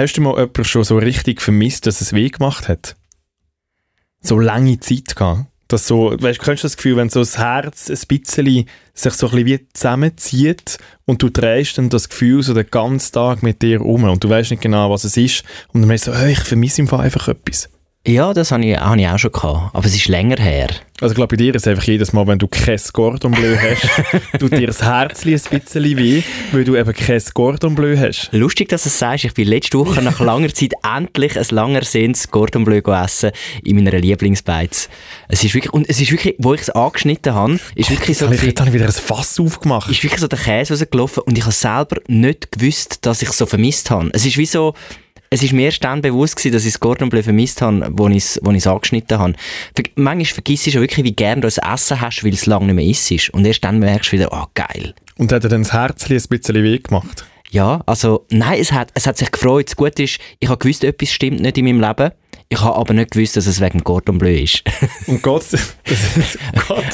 Hast du mal jemanden schon so richtig vermisst, dass es weh gemacht hat? So lange Zeit gehabt? Dass so, weißt, kennst du das Gefühl, wenn so das Herz ein bisschen sich so ein bisschen wie zusammenzieht und du drehst dann das Gefühl so den ganzen Tag mit dir um und du weißt nicht genau, was es ist und dann merkst du so, hey, ich vermisse im einfach etwas. Ja, das habe ich, hab ich auch schon gehabt. Aber es ist länger her. Also ich glaube, bei dir ist es einfach jedes Mal, wenn du kein Cordon Bleu hast, tut dir das Herz ein bisschen weh, weil du eben kein Cordon Bleu hast. Lustig, dass du es sagst. Ich bin letzte Woche nach langer Zeit endlich ein lang ersehntes Cordon Bleu essen in meiner Lieblingsbeiz. Es ist wirklich, und es ist wirklich, wo ich es angeschnitten habe, ist wirklich so... Jetzt habe ich wieder ein Fass aufgemacht. Ist wirklich so der Käse rausgelaufen und ich habe selber nicht gewusst, dass ich es so vermisst habe. Es ist wie so es ist mir erst dann bewusst gewesen, dass ich das Gordon Bleu vermisst habe, wo ich es wo angeschnitten habe. Manchmal vergisst du schon wirklich, wie gerne du das Essen hast, weil es lange nicht mehr isst. Und erst dann merkst du wieder, oh geil. Und hat er dann das Herzchen ein bisschen weh gemacht? Ja, also nein, es hat, es hat sich gefreut. Das Gute ist, ich habe gewusst, etwas stimmt nicht in meinem Leben. Ich habe aber nicht gewusst, dass es wegen Cordon Bleu ist. Und Gott, Gott.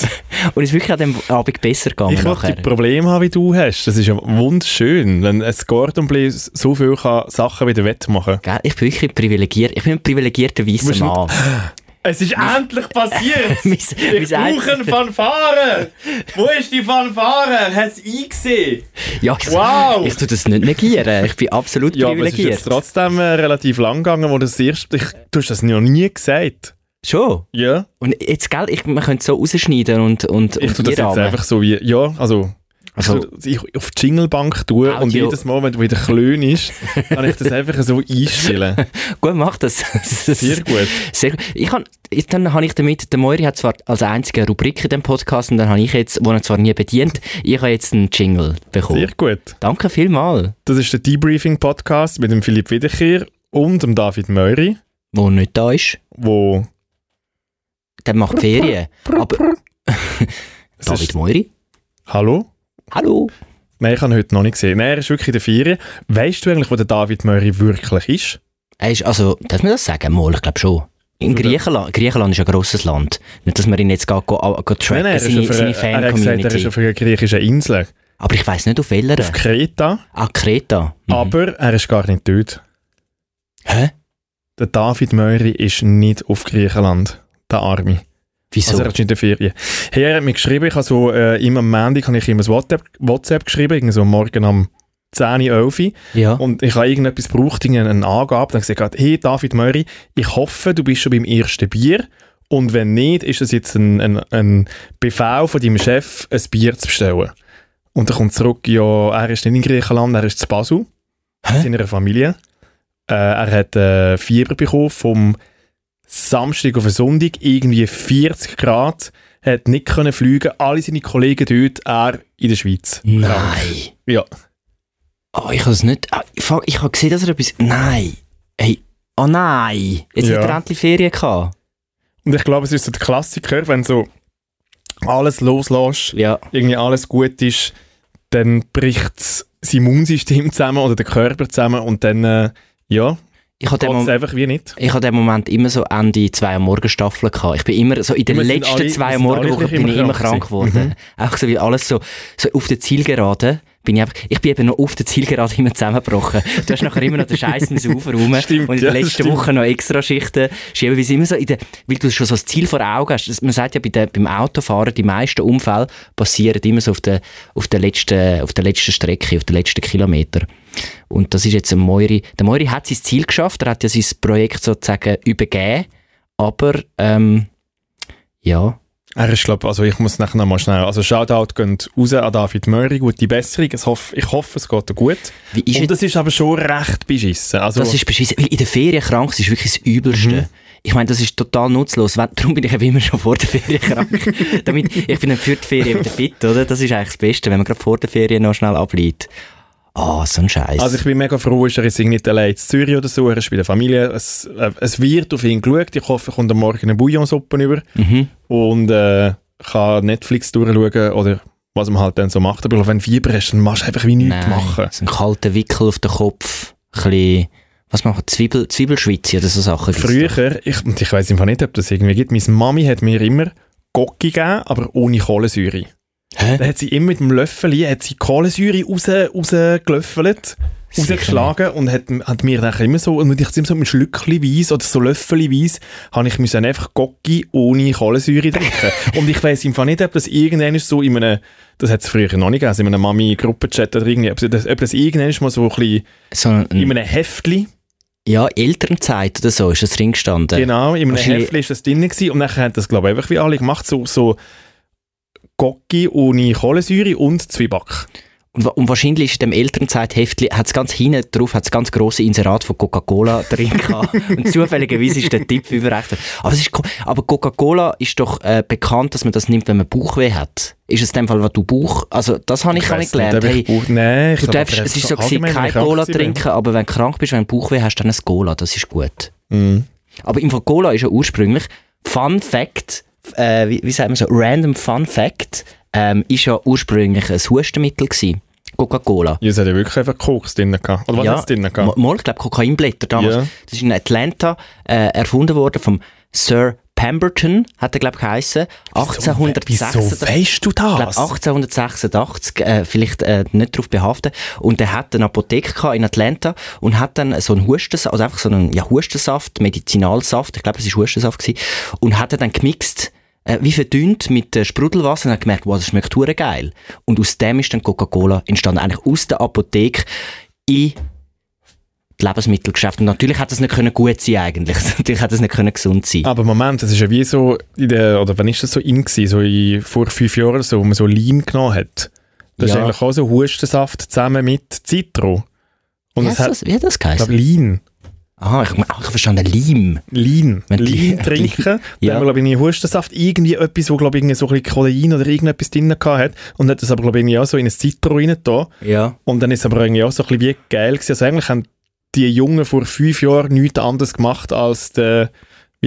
Und es ist wirklich an dem Abend besser gegangen Ich nachher. die Probleme haben, wie du hast. Das ist ja wunderschön, wenn ein Cordon Bleu so viele Sachen wieder wettmachen kann. Ich bin wirklich privilegiert. Ich bin ein privilegierter weißer Mann. Es ist endlich passiert! ich brauche Fanfare! Wo ist die Fanfare? Hat es eingesehen? Ja, ich, wow! Ich tue das nicht negieren. Ich bin absolut ja, privilegiert. Ja, aber es ist trotzdem äh, relativ lang gegangen, wo das erste... Ich, du hast das noch nie gesagt. Schon? Ja. Und jetzt, gell, ich, man könnte es so rausschneiden und, und, ich und tue das jetzt einfach so wie... Ja, also... Also, ich auf die Jinglebank tue Audio. und jedes Mal, wenn du wieder klön ist, kann ich das einfach so einstellen. gut, mach das. Sehr gut. Sehr gut. Ich kann, dann habe ich damit, der Moiri hat zwar als einzige Rubrik in dem Podcast und dann habe ich jetzt, wo er zwar nie bedient, ich habe jetzt einen Jingle bekommen. Sehr gut. Danke vielmals. Das ist der Debriefing-Podcast mit dem Philipp Wiederkehr und dem David Moiri. Wo nicht da ist. Wo? Der macht Ferien. Aber... David Moiri? Hallo? Hallo. Nein, ich habe ihn heute noch nicht gesehen. Nein, er ist wirklich in der Ferien. Weißt du eigentlich, wo der David Murray wirklich ist? Er ist, also, darf man das sagen? Mal, ich glaube schon. In Griechenland. Griechenland ist ein grosses Land. Nicht, dass man ihn jetzt geht, go, go tracken, nein, nein, seine, seine Fan-Community. Er, er ist auf einer griechischen Insel. Aber ich weiss nicht, auf welcher. Auf Kreta. Ah, Kreta. Mhm. Aber er ist gar nicht tot. Hä? Der David Murray ist nicht auf Griechenland. Der Arme. Wieso? Also er ist in der Ferien. Hey, er hat mir geschrieben, ich habe so, äh, immer am Montag habe ich ihm ein WhatsApp, WhatsApp geschrieben, so morgen am 10, 11 ja. und ich habe irgendetwas gebraucht, eine Angabe, dann gesagt, hey David Möri, ich hoffe, du bist schon beim ersten Bier und wenn nicht, ist das jetzt ein, ein, ein Befehl von deinem Chef, ein Bier zu bestellen. Und dann kommt zurück, ja, er ist nicht in Griechenland, er ist zu Basel, Hä? in seiner Familie. Äh, er hat äh, Fieber bekommen vom Samstag auf einen Sonntag, irgendwie 40 Grad, hat nicht können fliegen, alle seine Kollegen dort, er in der Schweiz. Nein. Ja. Oh, ich habe es nicht, ah, ich, ich habe gesehen, dass er etwas, nein. Hey, oh nein, jetzt ja. hat er endlich Ferien gehabt. Und ich glaube, es ist so der Klassiker, wenn so alles loslässt, ja. irgendwie alles gut ist, dann bricht das Immunsystem zusammen oder der Körper zusammen und dann, äh, ja, ich habe den, einfach wie nicht. Ich habe den Moment immer so Ende zwei Morgen Staffel gehabt. Ich bin immer so in den letzten alle, zwei Morgenwochen bin ich immer krank geworden. Mhm. Auch so wie alles so, so auf der Zielgerade bin ich einfach, ich bin eben noch auf der Zielgerade immer zusammengebrochen. Du hast nachher immer noch den Scheiß ins Ufer rum stimmt, und in der ja, letzten Woche noch extra Schichten schieben, weil immer so in der, weil du schon so das Ziel vor Augen hast. Man sagt ja bei der, beim Autofahren, die meisten Unfälle passieren immer so auf der, auf der letzten, auf der letzten Strecke, auf der letzten Kilometer. Und das ist jetzt ein Moiri. Der Moiri hat sein Ziel geschafft, er hat ja sein Projekt sozusagen übergeben, aber ähm, ja, er ist, glaube also ich muss nachher nochmal schnell, also Shoutout geht raus an David Möri, gute Besserung, ich hoffe, ich hoffe es geht dir gut. Und das ist aber schon recht beschissen. Also das ist beschissen, weil in der Ferien krank ist wirklich das Übelste. Mhm. Ich meine, das ist total nutzlos. Darum bin ich eben immer schon vor der Ferien krank. Damit, ich bin dann für die Ferien wieder fit, oder? Das ist eigentlich das Beste, wenn man gerade vor der Ferien noch schnell ableitet. Ah, oh, so ein Scheiß. Also ich bin mega froh, ist er jetzt nicht allein in Zürich oder so, er ist bei der Familie. Es, äh, es wird auf ihn geschaut. Ich hoffe, er kommt am Morgen eine Bouillonsuppe über mhm. und äh, kann Netflix durchschauen oder was man halt dann so macht. Aber wenn du Fieber hast, dann machst du einfach wie nichts Nein, machen. So ein kalter Wickel auf den Kopf, ein bisschen was machen Zwiebel, Zwiebelschwitze oder so Sachen? Früher, ich, ich weiß einfach nicht, ob das irgendwie gibt, meine Mami hat mir immer Gocki gegeben, aber ohne Kohlensäure. Hä? Dann hat sie immer mit dem Löffel hat sie Kohlensäure raus, rausgelöffelt. rausgeschlagen und hat, hat mir dann immer so, und ich immer so mit Schlückchenweise oder so Löffelweise, habe ich müssen einfach Gocki ohne Kohlensäure trinken. und ich weiss im Fall nicht, ob das irgendwann so in einem, das hat es früher noch nicht gegeben, in einem Mami-Gruppenchat oder irgendwie, ob das, ob das irgendwann mal so ein bisschen So in einem Heftli, ja, Elternzeit oder so ist das drin gestanden. genau, in einem Heftli ist das drin gewesen und dann haben das, glaube ich, einfach wie alle gemacht, so, so Gocki ohne Kohlensäure und Zwieback. Und, wa- und wahrscheinlich ist in dem Elternzeitheftli, hat es ganz hinten drauf, hat es ganz grosse Inserat von Coca-Cola drin gehabt. Und zufälligerweise ist der Tipp überrechnet. Aber, es ist, co- aber Coca-Cola ist doch äh, bekannt, dass man das nimmt, wenn man Bauchweh hat. Ist es in dem Fall, was du Bauch... Also das habe ich, nicht weiss nicht, gelernt. ob Hey, ich Bauch- Nein, ich du darfst, aber es ist so gewesen, kein ich Cola bin. trinken, aber wenn du krank bist, wenn du Bauchweh hast, dann ein Cola. Das ist gut. Mhm. Aber im Fall Cola ist ja ursprünglich, Fun Fact, äh, wie, wie sagt man so, Random Fun Fact, ähm, ist ja ursprünglich ein Hustenmittel gewesen. Coca-Cola. Ja, es hat ja wirklich einfach Koks drin gehabt. Oder was hat es drin gehabt? Mal, ich glaube Kokainblätter damals. Ja. Das ist in Atlanta äh, erfunden worden vom Sir Pemberton, hat er glaube ich geheissen. 1886. Wieso weißt du Ich glaube das? 1886, äh, vielleicht äh, nicht darauf behaften. Und er hat eine Apotheke gehabt in Atlanta und hat dann so einen Hustensaft, also einfach so einen ja, Hustensaft, Medizinalsaft, ich glaube, es war Hustensaft gewesen, und hat er dann gemixt, äh, wie verdünnt mit äh, Sprudelwasser und hat gemerkt, wow, das schmeckt hure geil. Und aus dem ist dann Coca-Cola entstanden, eigentlich aus der Apotheke in die Lebensmittelgeschäfte. Und natürlich hat das nicht können gut sein eigentlich. natürlich hat das nicht können gesund sein. Aber Moment, das ist ja wie so, in der, oder wann ist das so in gewesen? So in, vor fünf Jahren so, wo man so Lean genommen hat. Das ist Ja. eigentlich auch so Hustensaft zusammen mit Citro. Und wie, es hat das, wie hat das ich glaube, geheißen? Aha, ich, ach, ich verstanden, Leim. Lean. Wenn Lean trinken. Dann Ja. haben wir, glaube ich, in Hustensaft irgendwie etwas, wo, glaube ich, so ein bisschen Kodein oder irgendetwas drin gehabt hat. Und hat das aber, glaube ich, irgendwie auch so in ein Citro rein da. Ja. Und dann ist es aber irgendwie auch so ein bisschen wie geil gewesen. Also eigentlich haben die Jungen vor fünf Jahren nichts anderes gemacht als der,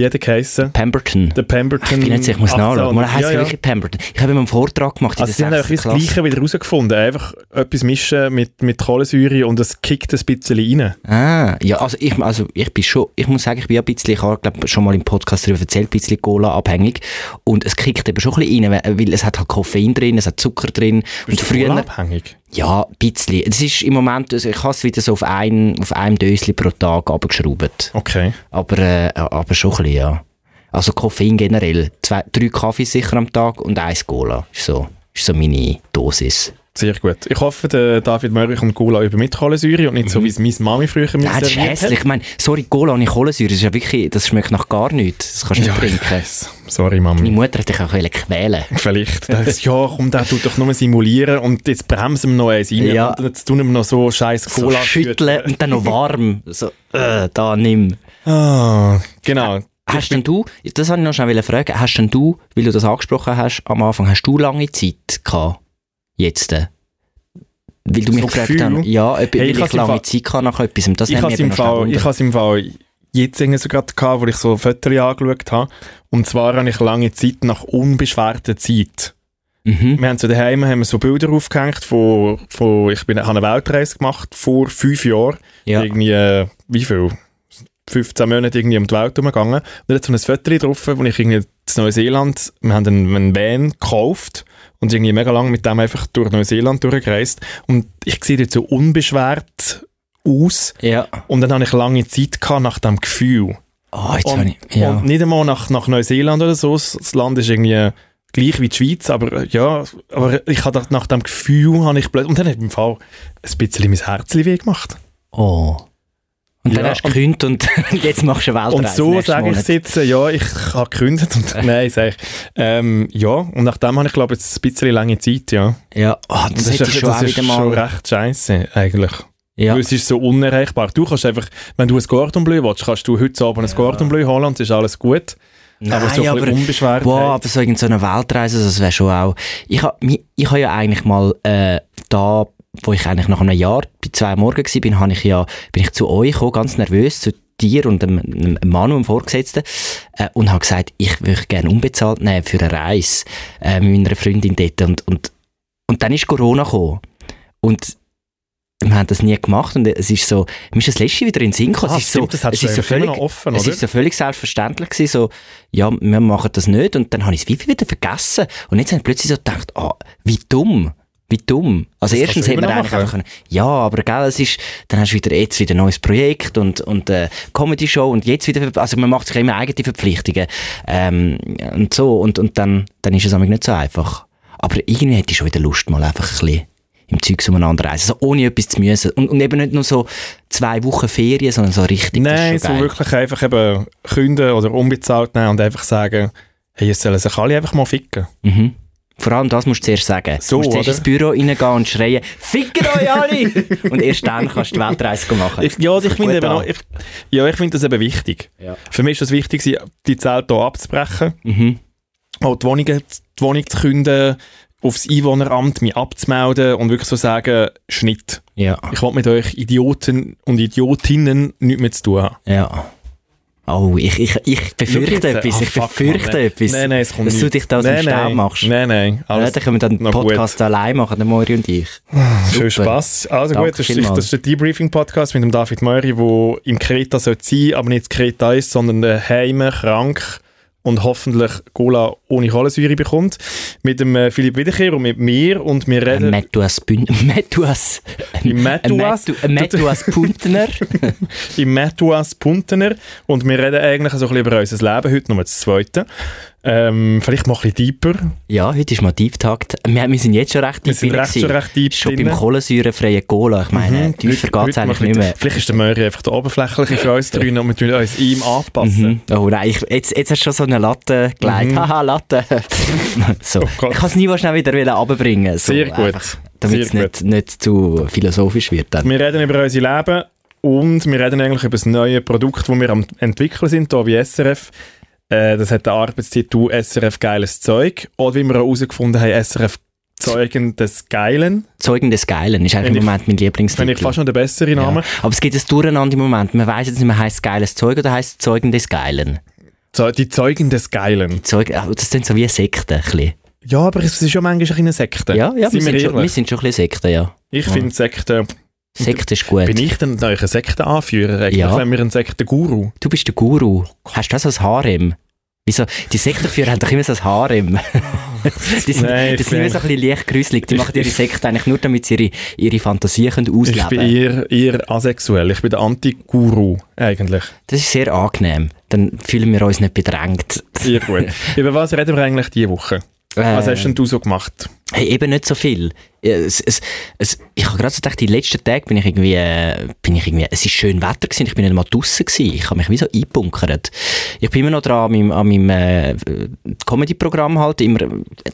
wie hat der geheissen? Pemberton. Der Pemberton. Ich bin sicher, ich muss 1800. nachschauen. Man heisst ja, ja, wirklich Pemberton. Ich habe immer einen Vortrag gemacht in Also sie der haben einfach 6. das. Gleiche wieder herausgefunden. Einfach etwas mischen mit, mit Kohlensäure und es kickt ein bisschen rein. Ah, ja, also ich, also ich bin schon, ich muss sagen, ich bin ein bisschen, ich habe glaub, schon mal im Podcast darüber erzählt, ein bisschen Cola abhängig. Und es kickt eben schon ein bisschen rein, weil- es hat halt Koffein drin, es hat Zucker drin. Und früher, abhängig. Ja, ein bisschen. Es ist im Moment, also ich habe es wieder so auf, ein, auf einem Döschen pro Tag abgeschraubt. Okay. Aber, äh, aber schon ein bisschen, ja. Also Koffein generell. Zwei, drei Kaffee sicher am Tag und eins Cola. Ist so, ist so meine Dosis. Sehr gut. Ich hoffe, der David Möri kommt Cola über mit Kohlensäure und nicht so, wie es meine Mami früher mir Mhm. Nein, das ist hässlich. Ich meine, sorry, Cola ohne Kohlensäure, das ist ja wirklich, das schmeckt nach gar nichts. Das kannst du nicht Ja, ich trinken. Sorry, Meine Mami. Mutter hat dich auch quälen. Vielleicht. Das, ja, komm, der tut doch nur simulieren und jetzt bremsen wir noch eins rein Ja. und jetzt tun wir noch so scheiß So Cola schütteln und dann noch warm. So, äh, da, nimm. Ah, genau. Hast denn du, das wollte ich noch schnell fragen, hast denn du, weil du das angesprochen hast am Anfang, hast du lange Zeit gehabt? Jetzt? äh? Weil du mich So gefragt Gefühl? hast, ja, ob, Hey, ich lange Fall- Zeit hatte nach etwas. Das ich habe es im Fall, im jetzt irgendwie sogar gehabt, wo ich so Fotos angeschaut habe. Und zwar habe ich lange Zeit nach unbeschwerter Zeit. Mhm. Wir haben so daheim haben wir so Bilder aufgehängt von, von ich bin, habe eine Weltreise gemacht vor fünf Jahren. Ja. Irgendwie, äh, wie viel? 15 Monate irgendwie um die Welt herumgegangen. Und da hat so ein Foto drauf, wo ich irgendwie in Neuseeland, wir haben einen, einen Van gekauft und irgendwie mega lang mit dem einfach durch Neuseeland durchgereist. Und ich sehe dort so unbeschwert aus. Ja. Und dann habe ich lange Zeit gehabt nach dem Gefühl. Oh, jetzt Und, ich, ja. und nicht einmal nach, nach Neuseeland oder so. Das Land ist irgendwie gleich wie die Schweiz, aber äh, ja, aber ich habe nach dem Gefühl, habe ich plötzlich, und dann hat im Fall ein bisschen mein Herz weh gemacht. Oh. Und dann Ja, hast du und- gekündigt und jetzt machst du eine Weltreise. Und so sage ich es jetzt, ja, ich habe gekündigt und nein, sage ich. Ähm, ja, und nachdem habe ich glaube jetzt ein bisschen lange Zeit, ja. Ja, oh, das, Und das ist, ich schon das ist schon recht scheiße eigentlich. Ja. Weil es ist so unerreichbar. Du kannst einfach, wenn du ein Gordon Bleu willst, kannst du heute Abend ein Gordon Bleu holen und es ist alles gut. aber so bisschen unbeschwert. Boah, aber so in so einer Weltreise, das wäre schon auch... Ich habe ich ha ja eigentlich mal äh, da, wo ich eigentlich nach einem Jahr bei zwei Morgen war, bin, habe ich ja, bin ich zu euch gekommen, ganz nervös, zu dir und einem, einem Mann, einem Vorgesetzten, äh, und habe gesagt, ich würde gerne unbezahlt nehmen für eine Reise äh, mit meiner Freundin dort. Und, und, und dann ist Corona gekommen. Und wir haben das nie gemacht und es ist so, mir ist das letzte wieder in den Sinn gekommen. Ah, es ist stimmt, so, das es ist so völlig, offen, es oder? ist so völlig selbstverständlich gewesen, so, ja, wir machen das nicht und dann habe ich es wie wieder vergessen und jetzt habe ich plötzlich so gedacht, ah, wie dumm, Wie dumm. Also Das erstens kannst du hätte man immer noch eigentlich machen. einfach können, ja, aber gell, es ist, dann hast du wieder, jetzt wieder ein neues Projekt und, und äh, Comedy-Show und jetzt wieder, also man macht sich immer eigene Verpflichtungen ähm, und so und, und dann, dann ist es eigentlich nicht so einfach. Aber irgendwie hätte ich schon wieder Lust, mal einfach ein bisschen im Zeug umeinander reisen, also ohne etwas zu müssen. Und, und eben nicht nur so zwei Wochen Ferien, sondern so richtig. Nein, so geil. wirklich einfach eben künden oder unbezahlt nehmen und einfach sagen, hey, jetzt sollen sich alle einfach mal ficken. Mhm. Vor allem das musst du zuerst sagen. So, du musst zuerst oder? ins Büro reingehen und schreien, «Ficken euch alle!» Und erst dann kannst du die Weltreise machen. Ich, ja, ich finde eben an. auch, ich, ja, ich finde das eben wichtig. Ja. Für mich ist das wichtig, die Zelte hier abzubrechen, Mhm. auch die Wohnung, die Wohnung zu künden, aufs Einwohneramt mich abzumelden und wirklich so sagen, Schnitt. Ja. Ich will mit euch Idioten und Idiotinnen nichts mehr zu tun haben. Ja. Oh, ich, ich, ich befürchte etwas, ah, ich befürchte nein. etwas. Nein, nein, es kommt dass du nicht. dich da aus dem Nein, Staub nein. machst. Nein, nein, Ja, alles dann können wir dann den noch gut. Podcast allein machen, der Mori und ich. Schön Super. Spass. Also Danke gut, das ist, das ist der Debriefing-Podcast mit dem David Möri, der im Kreta soll sein aber nicht in Kreta ist, sondern daheim, krank und hoffentlich Cola ohne Kohlensäure bekommt. Mit dem äh, Philipp Wiederkehr und mit mir und wir reden Metuas, Metu- ein Metuas Puntner. im Metuas Puntener und wir reden eigentlich so ein bisschen über unser Leben, heute nur das Zweite. Ähm, vielleicht mal ein bisschen deeper. Ja, heute ist mal Deep Talk. Wir, wir sind jetzt schon recht Wir deep sind drin recht, schon recht deep Schon drin. beim kohlensäurefreien Cola. Ich meine, Mhm. tiefer geht es eigentlich nicht mehr. Vielleicht ist der Möri einfach der oberflächliche für uns drin und wir tun uns ihm anpassen. Mhm. Oh nein, ich, jetzt, jetzt hast du schon so eine Latte gelegt. Haha, Latte. so. Mhm. Oh ich kann es nie schnell wieder wieder runterbringen. So, Sehr gut. Damit es nicht, nicht zu philosophisch wird. Dann. Wir reden über unser Leben und wir reden eigentlich über das neue Produkt, das wir am entwickeln sind, hier bei SRF. Äh, das hat den Arbeitstitel SRF Geiles Zeug. Oder wie wir herausgefunden haben, SRF Zeugen des Geilen. Zeugen des Geilen ist eigentlich Wenn im ich- Moment mein Lieblingstitel. Finde ich fast noch der bessere Name. ja. Aber es gibt ein Durcheinander im Moment. Man weiß jetzt nicht mehr, heißt es geiles Zeug oder heißt es Zeugen des Geilen? Die Zeugen des Geilen. Zeug, ah, das klingt so wie eine Sekte. Ein bisschen. Ja, aber es ist ja manchmal eine Sekte. Ja, ja wir, Sind sind schon, wir sind schon ein bisschen Sekte, ja. Ich Ja. finde Sekte... Sekte ist gut. Bin ich denn ein Sektenanführer eigentlich, Ja. wenn wir ein Sektenguru? Du bist der Guru. Hast du das als Harem? Wieso? Die Sektenführer haben doch immer so ein Harem. die sind, Nein, die ich sind immer bin- so ein bisschen leicht gruselig. Die Ich- machen ihre ich- Sekte eigentlich nur, damit sie ihre, ihre Fantasie können Ich ausleben bin können. eher, eher asexuell. Ich bin der Anti-Guru eigentlich. Das ist sehr angenehm. Dann fühlen wir uns nicht bedrängt. Sehr gut. Über was reden wir eigentlich diese Woche? Was Äh, hast denn du so gemacht? Hey, eben nicht so viel. Es, es, es, ich habe gerade so gedacht, die letzten Tage bin ich irgendwie, äh, bin ich irgendwie, es ist schön Wetter gewesen, ich bin nicht mal draussen gewesen. Ich habe mich wie so eingebunkert. Ich bin immer noch dran an meinem, an meinem äh, Comedy-Programm halt, immer äh,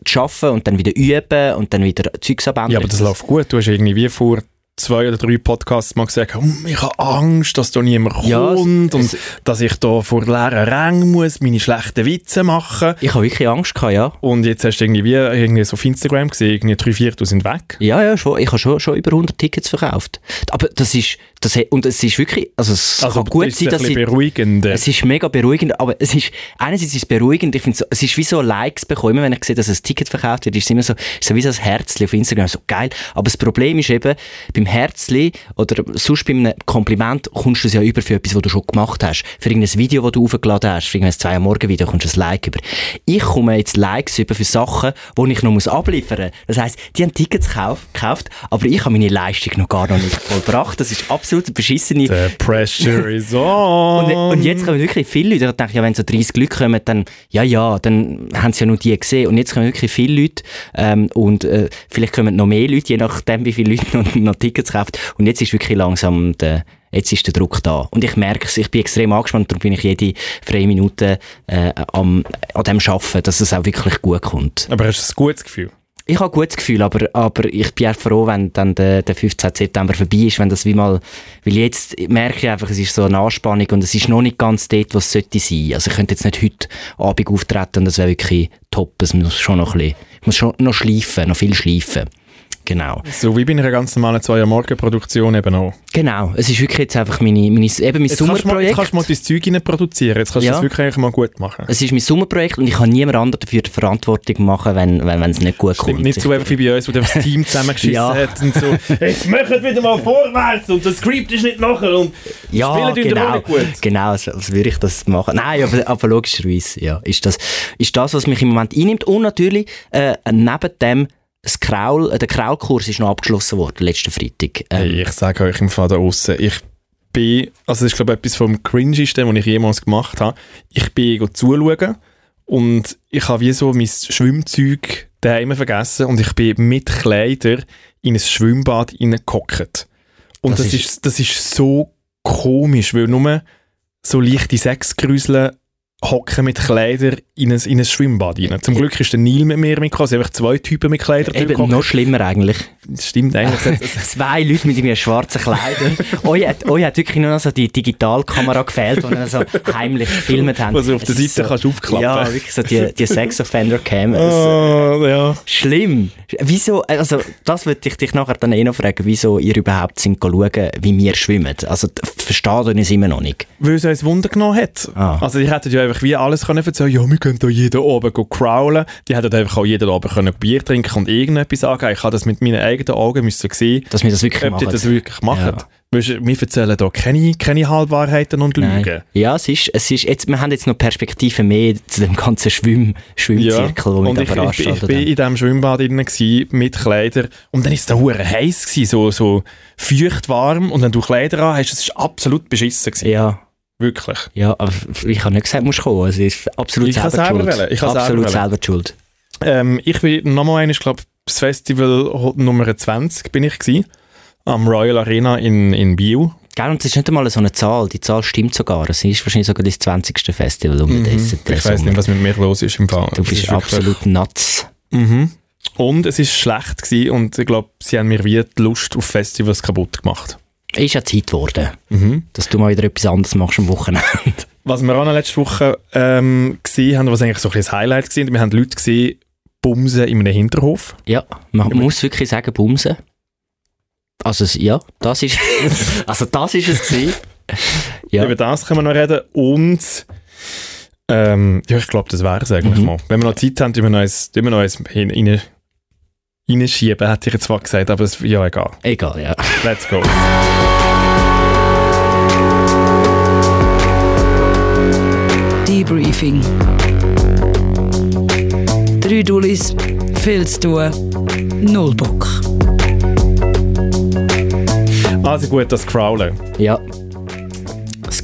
zu arbeiten und dann wieder üben und dann wieder Zeugs abändern. Ja, aber das läuft gut. Du hast irgendwie wie vor zwei oder drei Podcasts mal gesagt, hm, ich habe Angst, dass da niemand Ja, es- kommt und es- dass ich da vor leeren Rängen muss meine schlechten Witze machen. Ich habe wirklich Angst gehabt, ja. Und jetzt hast du irgendwie, wie, irgendwie so auf Instagram gesehen, irgendwie drei Viertel sind weg. Ja, ja, schon. Ich habe schon, schon über 100 Tickets verkauft. Aber das ist, das, und es ist wirklich, also es Also kann gut sein, ein dass ich, beruhigender. Es ist mega beruhigend, aber es ist, einerseits ist es beruhigend, ich finde, so, es ist wie so Likes bekommen. Immer wenn ich sehe, dass ein Ticket verkauft wird, ist es immer so, ist so wie so ein Herzli auf Instagram, so geil. Aber das Problem ist eben, beim Herzli oder sonst bei einem Kompliment kommst du es ja über für etwas, was du schon gemacht hast. Für irgendein Video, das du aufgeladen hast, für irgendein 2 Uhr morgen Video kommst du ein Like über. Ich komme jetzt Likes über für Sachen, die ich noch muss abliefern muss. Das heisst, die haben Tickets gekauft, gekauft, aber ich habe meine Leistung noch gar noch nicht vollbracht. Das ist absolut eine beschissene The pressure is on. und, und jetzt kommen wirklich viele Leute, ich denke, ja, wenn so 30 Leute kommen, dann, ja, ja, dann haben sie ja nur die gesehen. Und jetzt kommen wirklich viele Leute, ähm, und, äh, vielleicht kommen noch mehr Leute, je nachdem, wie viele Leute noch, noch Tickets kaufen. Und jetzt ist wirklich langsam der, jetzt ist der Druck da. Und ich merke es, ich bin extrem angespannt, darum bin ich jede freie Minute, äh, am, an dem arbeiten, dass es auch wirklich gut kommt. Aber hast du ein gutes Gefühl? Ich habe ein gutes Gefühl, aber, aber ich bin auch froh, wenn dann der, der 15. September vorbei ist, wenn das wie mal, weil jetzt merke ich einfach, es ist so eine Anspannung und es ist noch nicht ganz dort, was es sollte sein. Also ich könnte jetzt nicht heute Abend auftreten und das wäre wirklich top. Es muss schon noch ein bisschen, ich muss schon noch schleifen, noch viel schleifen. Genau. So wie bei einer ganz normalen zwei morgen Produktion eben auch. Genau. Es ist wirklich jetzt einfach meine, meine, eben mein Jetzt kannst, du mal, jetzt Sommerprojekt. kannst du mal dein Zeug rein produzieren. Jetzt kannst du Ja. das wirklich eigentlich mal gut machen. Es ist mein Sommerprojekt und ich kann niemand anderem dafür die Verantwortung machen, wenn, wenn, wenn es nicht gut Stimmt kommt. nicht so einfach wie bei uns, wo das Team zusammengeschissen Ja. hat und so, jetzt macht wieder mal vorwärts und das Skript ist nicht nachher und Ja, spielen genau. nicht gut. Genau, so würde ich das machen. Nein, aber, aber logischerweise, ja, ist das, ist das, was mich im Moment einnimmt. Und natürlich, äh, neben dem das Kraul, äh, der Kraulkurs ist noch abgeschlossen worden, letzten Freitag. Ähm, Hey, ich sage euch im Fall da aussen, ich bin, also das ist glaube ich etwas vom cringesten, was ich jemals gemacht habe. Ich bin zuschauen und ich habe wie so mein Schwimmzeug daheim vergessen und ich bin mit Kleider in ein Schwimmbad reingehockt. Und Das das, ist- ist, das ist so komisch, weil nur so leichte Sexgrüsel hocken mit Kleider in ein, in ein Schwimmbad rein. Zum Glück ist der Neil mit mir mitgekommen, es sind einfach zwei Typen mit Kleidern Eben, noch schlimmer eigentlich. Das stimmt eigentlich. Zwei Leute mit ihren schwarzen Kleidern. euch, hat, euch hat wirklich nur noch so die Digitalkamera gefehlt, die ihr so heimlich gefilmt haben. Was du auf der Es Seite kannst aufklappen. Ja, wirklich so die, die Sex Offender Cam. Es- Oh, ja. Schlimm. Wieso, also das würde ich dich nachher dann eh noch fragen, wieso ihr überhaupt sind schauen, wie wir schwimmen. Also versteht ihr uns immer noch nicht. Weil es uns Wunder genommen hat. Ah. Also die hätten ja einfach wie alles können erzählen ja, wir können da jeden oben go crowlen. Die hätten einfach auch jeden oben können Bier trinken und irgendetwas angeben. Ich habe das mit meinen eigenen Augen müssen sehen, Dass wir das wirklich ob die machen. das wirklich machen. Ja. Wir erzählen da keine, keine Halbwahrheiten und Lügen. Nein. Ja, es ist, es ist jetzt, wir haben jetzt noch Perspektive mehr zu dem ganzen Schwimm, Schwimmzirkel, wo wir da ich, ich, bin- ich veranstaltet bin in diesem Schwimmbad drin gewesen, mit Kleidern und dann ist es da heiß gewesen, so, so feucht warm und wenn du Kleider an hast, es ist absolut beschissen gewesen. Ja, Wirklich. ja, aber ich habe nicht gesagt, du musst kommen. Es ist absolut Ich selber selber schuld. wählen. Ich selber absolut wählen. selber schuld. Ähm, ich bin nochmal eines, ich glaube, das Festival Nummer 20 bin ich gewesen, am Royal Arena in, in Biel. Gell, und es ist nicht einmal so eine Zahl, die Zahl stimmt sogar. Es ist wahrscheinlich sogar das 20. Festival unterdessen. Mhm. Ich weiß nicht, was mit mir los ist im Fall. Du bist absolut nuts. Mhm. Und es ist schlecht gewesen und ich glaube, sie haben mir wie die Lust auf Festivals kaputt gemacht. Ist ja Zeit geworden, Mhm. dass du mal wieder etwas anderes machst am Wochenende. Was wir auch noch letzte Woche ähm, gesehen haben, was eigentlich so ein bisschen das Highlight gesehen, wir haben Leute gesehen, bumsen in einem Hinterhof. ja, man muss wirklich sagen, bumsen. Also es- ja, das ist, also das ist es gewesen. Ja. Über das können wir noch reden und ähm, ja, ich glaube, das wäre es eigentlich Mhm. mal. Wenn wir noch Zeit haben, wir noch tun wir noch eins hin, rein, reinschieben, hätte ich jetzt zwar gesagt, aber es, ja, egal. Egal, ja. Let's go. Debriefing. Drei Dullis, viel zu tun, null Bock. Also gut, das Crowlen. Ja. Das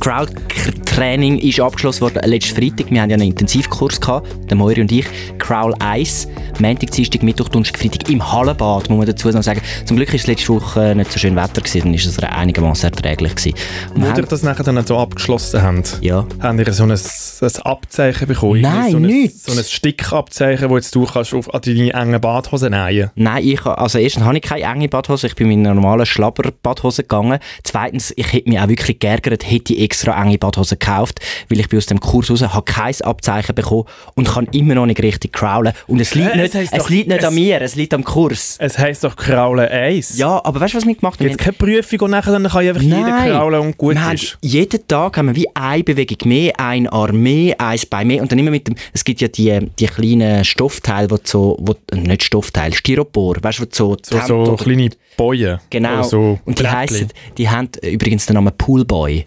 Crowd-Training ist abgeschlossen worden letzten Freitag. Wir haben ja einen Intensivkurs gehabt, der Moiri und ich. Crawl 1. Montag, Dienstag, Mittwoch, Donnerstag, Freitag im Hallenbad, muss man dazu noch sagen. Zum Glück war es letzte Woche nicht so schön Wetter, gewesen, dann war es einigermaßen erträglich. Gewesen. Und Wo ihr das nachher dann so abgeschlossen habt, ja. habt ihr so ein, ein Abzeichen bekommen? Nein, so ein, nichts. So ein Stickabzeichen, das jetzt du kannst auf an deine engen Badhosen nähen Nein, ich, also erstens habe ich keine enge Badhose, ich bin in meine normalen Schlabber-Badhose gegangen. Zweitens, ich hätte mich auch wirklich geärgert, hätte ich extra enge Badhose gekauft, weil ich bin aus dem Kurs raus, habe kein Abzeichen bekommen und kann immer noch nicht richtig crowlen. Und es liegt Hä, nicht, es es liegt nicht es- an mir, es liegt am Kurs. Es heisst doch Kraulen 1. Ja, aber weißt du, was wir gemacht haben? Gibt es keine Prüfung und nachher dann kann einfach jeder kraulen und gut haben, ist? jeden Tag haben wir wie eine Bewegung mehr, ein Arm mehr, eins Bein mehr und dann immer mit dem, es gibt ja die, die kleinen Stoffteile, wo du so, wo, äh, nicht Stoffteile, Styropor, weißt du, so, So, die so kleine Bojen. Genau. So und die heissen, die haben übrigens den Namen Poolboy.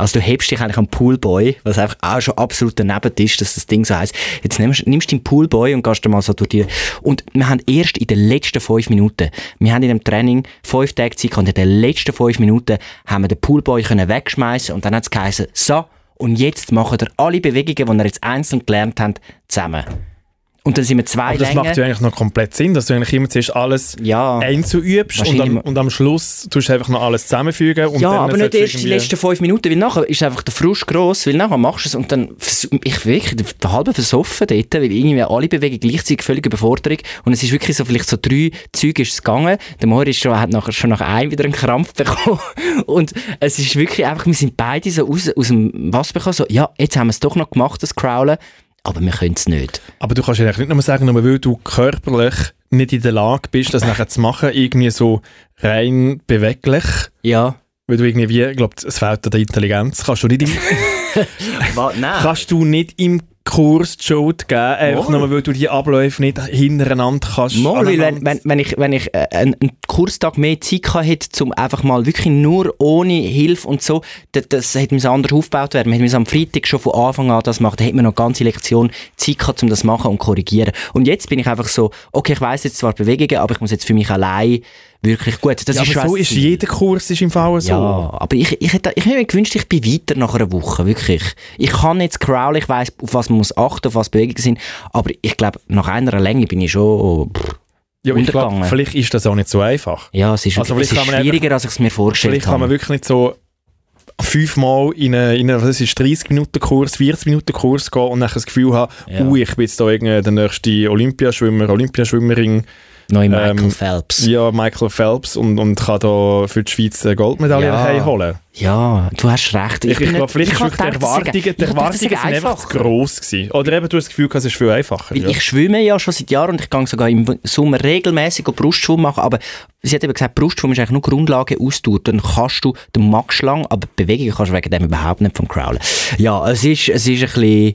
Also du hebst dich eigentlich am Poolboy, was einfach auch schon absolut daneben ist, dass das Ding so heisst. Jetzt nimmst, nimmst du den Poolboy und gehst mal so durch die... Und wir haben erst in den letzten fünf Minuten, wir haben in dem Training fünf Tage Zeit und in den letzten fünf Minuten haben wir den Poolboy können wegschmeißen und dann hat es geheißen, so, und jetzt machen wir alle Bewegungen, die wir jetzt einzeln gelernt haben, zusammen. Und dann sind wir zwei Aber das Längen... macht ja eigentlich noch komplett Sinn, dass du eigentlich immer zuerst alles ja. einzeln übst und am, und am Schluss tust du einfach noch alles zusammenfügen. Und ja, dann aber nicht erst die letzten fünf Minuten, weil nachher ist einfach der Frust gross, weil nachher machst du es und dann, ich wirklich, der halbe versoffen dort, weil irgendwie alle Bewegungen gleichzeitig völlig Überforderung und es ist wirklich so, vielleicht so drei Züge ist es gegangen, der Moritz schon, hat nachher schon nach einem wieder einen Krampf bekommen und es ist wirklich einfach, wir sind beide so aus, aus dem Wasser bekommen, so, ja, jetzt haben wir es doch noch gemacht, das Crowlen, aber wir können es nicht. Aber du kannst ja eigentlich nicht nur sagen, nur weil du körperlich nicht in der Lage bist, das nachher zu machen, irgendwie so rein beweglich. Ja. Weil du irgendwie, wie, ich glaube, es fehlt an der Intelligenz. Kannst du nicht im, Was? Nein. kannst du nicht im Kurs die Schuld geben, einfach nur, weil du die Abläufe nicht hintereinander kannst. Mal, weil wenn, wenn, wenn ich, wenn ich äh, einen, einen Kurstag mehr Zeit hätte, um einfach mal wirklich nur ohne Hilfe und so, das, das hätte mir anders aufgebaut werden. Man hätte am Freitag schon von Anfang an das machen, da hätte man noch eine ganze Lektion Zeit gehabt, um das zu machen und korrigieren. Und jetzt bin ich einfach so, okay, ich weiss jetzt zwar Bewegungen, aber ich muss jetzt für mich allein wirklich gut. Das ja, ist aber so ist jeder Kurs ist im Fall so. Ja, aber ich, ich, hätte, ich hätte mir gewünscht, ich bin weiter nach einer Woche, wirklich. Ich kann jetzt crawlen, ich weiss, auf was man muss achten, auf was Bewegungen sind, aber ich glaube, nach einer Länge bin ich schon... Pff, Ja, ich glaube, untergegangen. vielleicht ist das auch nicht so einfach. Ja, es ist, Also es vielleicht ist schwieriger, als ich es mir vorgestellt Vielleicht kann man habe. wirklich nicht so fünfmal in einen, ist, 30-Minuten-Kurs, 40-Minuten-Kurs gehen und nachher das Gefühl haben, Ja. ui, ich bin jetzt da irgendwie der nächste Olympiaschwimmer, Olympiaschwimmerin, Neu Michael ähm, Phelps. ja, Michael Phelps und, und kann da für die Schweiz eine Goldmedaille Ja. heimholen. Ja, du hast recht. Ich, ich, bin glaube, vielleicht ich ist die Erwartungen, die ich Erwartungen sind einfach zu gross gewesen. Oder eben, du hast das Gefühl, es ist viel einfacher. Ja. Ich schwimme ja schon seit Jahren und ich gehe sogar im Sommer regelmäßig Brustschwimmen machen, aber sie hat eben gesagt, Brustschwimmen ist eigentlich nur Grundlage Ausdauer. Dann kannst du, du magst lang, aber Bewegungen kannst du wegen dem überhaupt nicht vom Crowlen. Ja, es ist, es ist ein bisschen,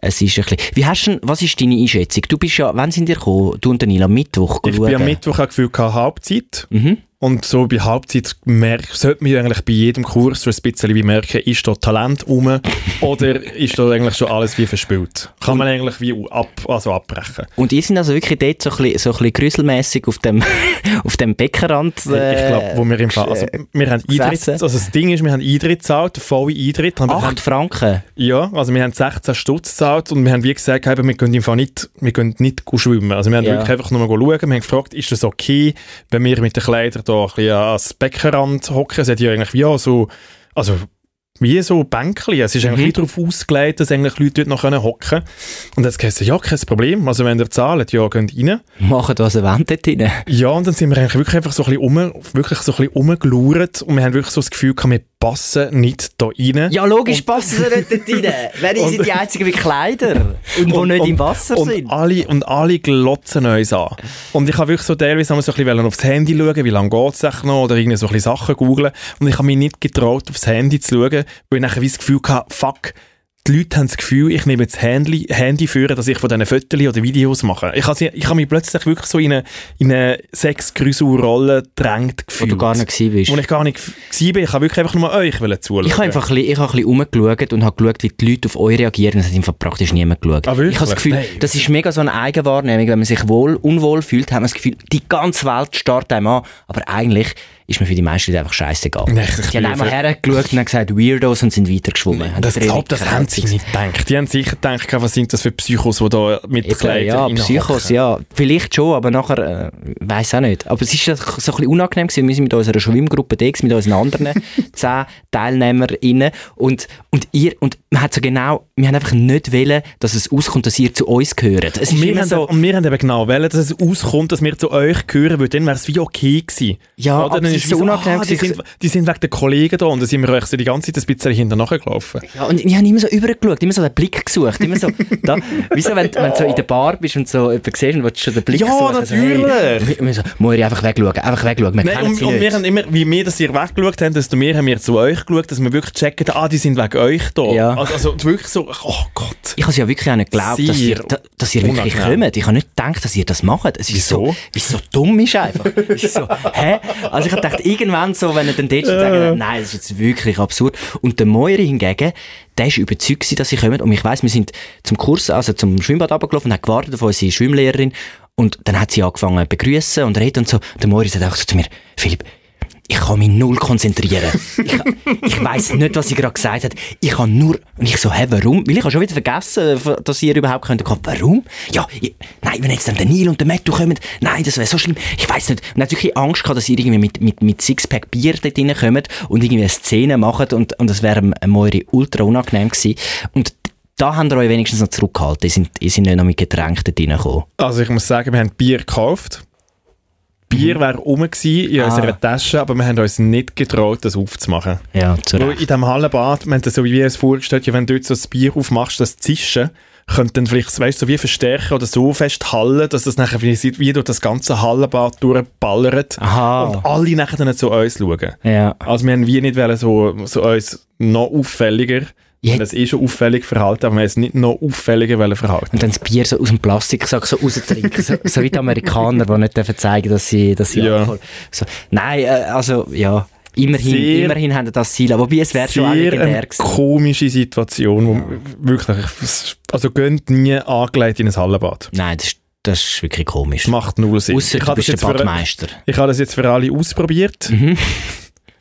es ist ein bisschen, wie hast du, denn- was ist deine Einschätzung? Du bist ja, wann sind ihr gekommen? Du und Daniel am Mittwoch Ich schauen. bin am Mittwoch auch Gefühl gehabt, Halbzeit. Mhm. Und so bei Halbzeit merk, sollte man eigentlich bei jedem Kurs so ein bisschen merken, ist da Talent rum oder ist da eigentlich schon alles wie verspielt. Kann man eigentlich wie ab, also abbrechen. Und ihr sind also wirklich dort so ein bisschen, so ein bisschen grüsselmässig auf dem, auf dem Beckenrand. ich glaube, wo wir im Fall, also wir haben Eintritt, also das Ding ist, wir haben Eintritt gezahlt, volle Eintritt. Wir haben, 8 Franken. ja, also wir haben 16 Stutz gezahlt und wir haben wie gesagt, wir können im Fall nicht, wir können nicht schwimmen. Also wir haben Ja. wirklich einfach nur schauen, wir haben gefragt, ist das okay, wenn wir mit den Kleidern da ein bisschen ans Beckenrand hocken? Es hat ja eigentlich wie ja, so, also wie so Bänkchen. Es ist eigentlich Mhm. wie darauf ausgelegt, dass eigentlich Leute dort noch hocken können. Und dann hat es gesagt, ja, kein Problem. Also wenn ihr zahlt, ja, geht rein. Machen was ihr wollt dort drin. Ja, und dann sind wir eigentlich wirklich einfach so ein bisschen, um, wirklich so ein bisschen rumgelauert und wir haben wirklich so das Gefühl gehabt, wir passen nicht da rein. Ja, logisch passen sie nicht dort rein. Wer sind die Einzigen mit Kleider? Und die nicht im Wasser und sind? Alle, und alle glotzen uns an. Und ich habe wirklich so teilweise einmal so ein bisschen aufs Handy schauen, wie lange geht es noch, oder irgendwie so ein bisschen Sachen googlen. Und ich habe mich nicht getraut, aufs Handy zu schauen, weil ich nachher wie das Gefühl hatte, fuck, die Leute haben das Gefühl, ich nehme jetzt Handy, Handy führen, dass ich von diesen Fotos oder Videos mache. Ich habe, ich habe mich plötzlich wirklich so in eine, in eine Sex-Grüsel-Rolle gedrängt Wo gefühlt. du gar nicht gewesen bist. Wo ich gar nicht war. Ich habe wirklich einfach nur euch zuschauen. Ich habe einfach ein bisschen, ich habe ein bisschen rumgeschaut und habe geschaut, wie die Leute auf euch reagieren. Es hat einfach praktisch niemand geschaut. Ah, ich habe das Gefühl, Nein. das ist mega so eine Eigenwahrnehmung. Wenn man sich wohl, unwohl fühlt, hat man das Gefühl, die ganze Welt starrt einem an. Aber eigentlich ist mir für die meisten Leute einfach scheißegal. Die haben einmal hergeschaut und haben gesagt, Weirdos und sind weitergeschwommen. Das, die glaub, das haben sie nicht gedacht. Die haben sicher gedacht, was sind das für Psychos, die da mit Eben, Kleidern ja. Psychos, ja. Vielleicht schon, aber nachher, äh, weiß auch nicht. Aber es ist so ein bisschen unangenehm gewesen. Wir sind mit unserer Schwimmgruppe da, mit unseren anderen zehn TeilnehmerInnen. Und, und ihr, und man hat so genau, wir haben einfach nicht wollen, dass es auskommt, dass ihr zu uns gehört. Es Und wir, haben, so, und wir haben eben genau wollen, dass es auskommt, dass wir zu euch gehören, weil dann wäre es wie okay gewesen. Ja, Oder? Dann ist so unangenehm ah, die, sind, die sind wegen den Kollegen da und dann sind wir euch so die ganze Zeit ein bisschen hinter nachgelaufen. ja, und ich habe immer so übergeschaut, immer so den Blick gesucht, immer so, da, wie so, wenn, wenn du so in der Bar bist und so jemanden siehst und willst schon den Blick Ja, suchen. natürlich. So, hey, immer so, Moiri, einfach wegschauen, einfach wegschauen, wir Nein, und, und wir haben immer, wie mehr, dass ihr weggeschaut habt, desto mehr haben wir zu euch geschaut, dass wir wirklich checken, ah, die sind wegen euch da. Ja. Also, also wirklich so, oh Gott. Ich habe es ja wirklich auch nicht geglaubt, dass ihr, dass ihr wirklich kommt. Ich habe nicht gedacht, dass ihr das macht. Es ist Wieso? so, wie es so dumm ist einfach. Es ist so, hä? Also ich habe gedacht, irgendwann so, wenn er dann dort steht, Äh. sagen, nein, das ist jetzt wirklich absurd. Und der Moiri hingegen, der ist überzeugt gewesen, dass sie kommen. Und ich weiss, wir sind zum Kurs, also zum Schwimmbad runtergelaufen und haben gewartet auf unsere Schwimmlehrerin. Und dann hat sie angefangen zu begrüßen und reden und so. Der Moiri sagt auch so zu mir, Philipp, ich kann mich null konzentrieren. Ich, ich weiss nicht, was sie gerade gesagt hat. Ich kann nur, und ich so, hä, warum? Weil ich habe schon wieder vergessen, dass ihr überhaupt könnt. Warum? Ja, ich, nein, wenn jetzt dann der Neil und der Matthew kommen, nein, das wäre so schlimm. Ich weiss nicht. Und hat wirklich Angst gehabt, dass ihr irgendwie mit, mit, mit Sixpack Bier dort reinkommt und irgendwie eine Szene macht und, und das wäre einem Moiri ultra unangenehm gewesen. Und da haben wir euch wenigstens noch zurückgehalten. Ihr sind, ihr sind nicht noch mit Getränken dort reingekommen. Also ich muss sagen, wir haben Bier gekauft. Bier wäre rum gewesen in Ah. unserer Tasche, aber wir haben uns nicht getraut, das aufzumachen. Ja, zu Weil in diesem Hallenbad, wir haben das so wie wir es vorgestellt, ja, wenn du dort so das Bier aufmachst, das Zischen, könnte dann vielleicht, weißt du, so wie verstärken oder so fest hallen, dass das nachher wie, wie durch das ganze Hallenbad durchballert Aha. und alle nachher dann zu uns schauen. Ja. Also wir haben wie nicht wollen so, so uns noch auffälliger Ja. Und das ist schon auffällig verhalten, aber man ist nicht noch auffälliger verhalten. Und dann das Bier so aus dem Plastiksack so raustrinken. so, so wie die Amerikaner, die nicht dürfen zeigen, dass sie, dass sie Ja. So. Nein, äh, also, ja. Immerhin, Sehr- immerhin haben sie das Ziel. Wobei, es wäre schon legendär eine gewesen. komische Situation, wo wirklich, also geht nie angelegt in ein Hallenbad. Nein, das ist, das ist wirklich komisch. Macht null Sinn. Ausser ich du bist der jetzt für, Badmeister. ich habe das jetzt für alle ausprobiert. Mhm.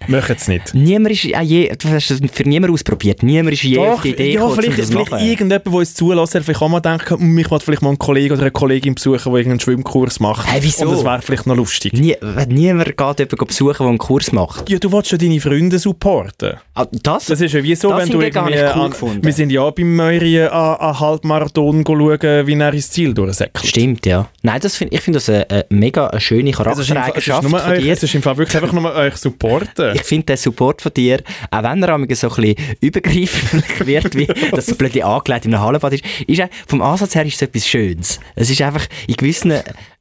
Möchte es nicht. Niemand ist auch je, du hast das für niemand ausprobiert. Niemand ist je auf die Idee ja, gekommen, um vielleicht, zu vielleicht machen. irgendjemand, der uns zulässt, vielleicht auch mal denkt, hm, mich will vielleicht mal einen Kollegen oder eine Kollegin besuchen, der irgendeinen Schwimmkurs macht. Hä, wieso? Und das wäre vielleicht noch lustig. Nie, niemand geht jemanden besuchen, der einen Kurs macht. Ja, du willst ja deine Freunde supporten. Ah, das? Das ist ja wie so, Das wenn du irgendwie... cool an, gefunden. wir sind ja beim Meuri an, an Halbmarathon schauen, wie er ins Ziel durchsäckelt. Stimmt, ja. Nein, das find, ich finde das eine, eine mega schöne Es ist, im Fall, es, ist Charaktereigenschaft nur euch, es ist im Fall wirklich einfach nur euch supporten. Ich finde den Support von dir, auch wenn er manchmal so ein bisschen übergreiflich wird, wie das so blöd angelegt in einem Hallenbad ist, ist vom Ansatz her ist es etwas Schönes. Es ist einfach, in gewissen,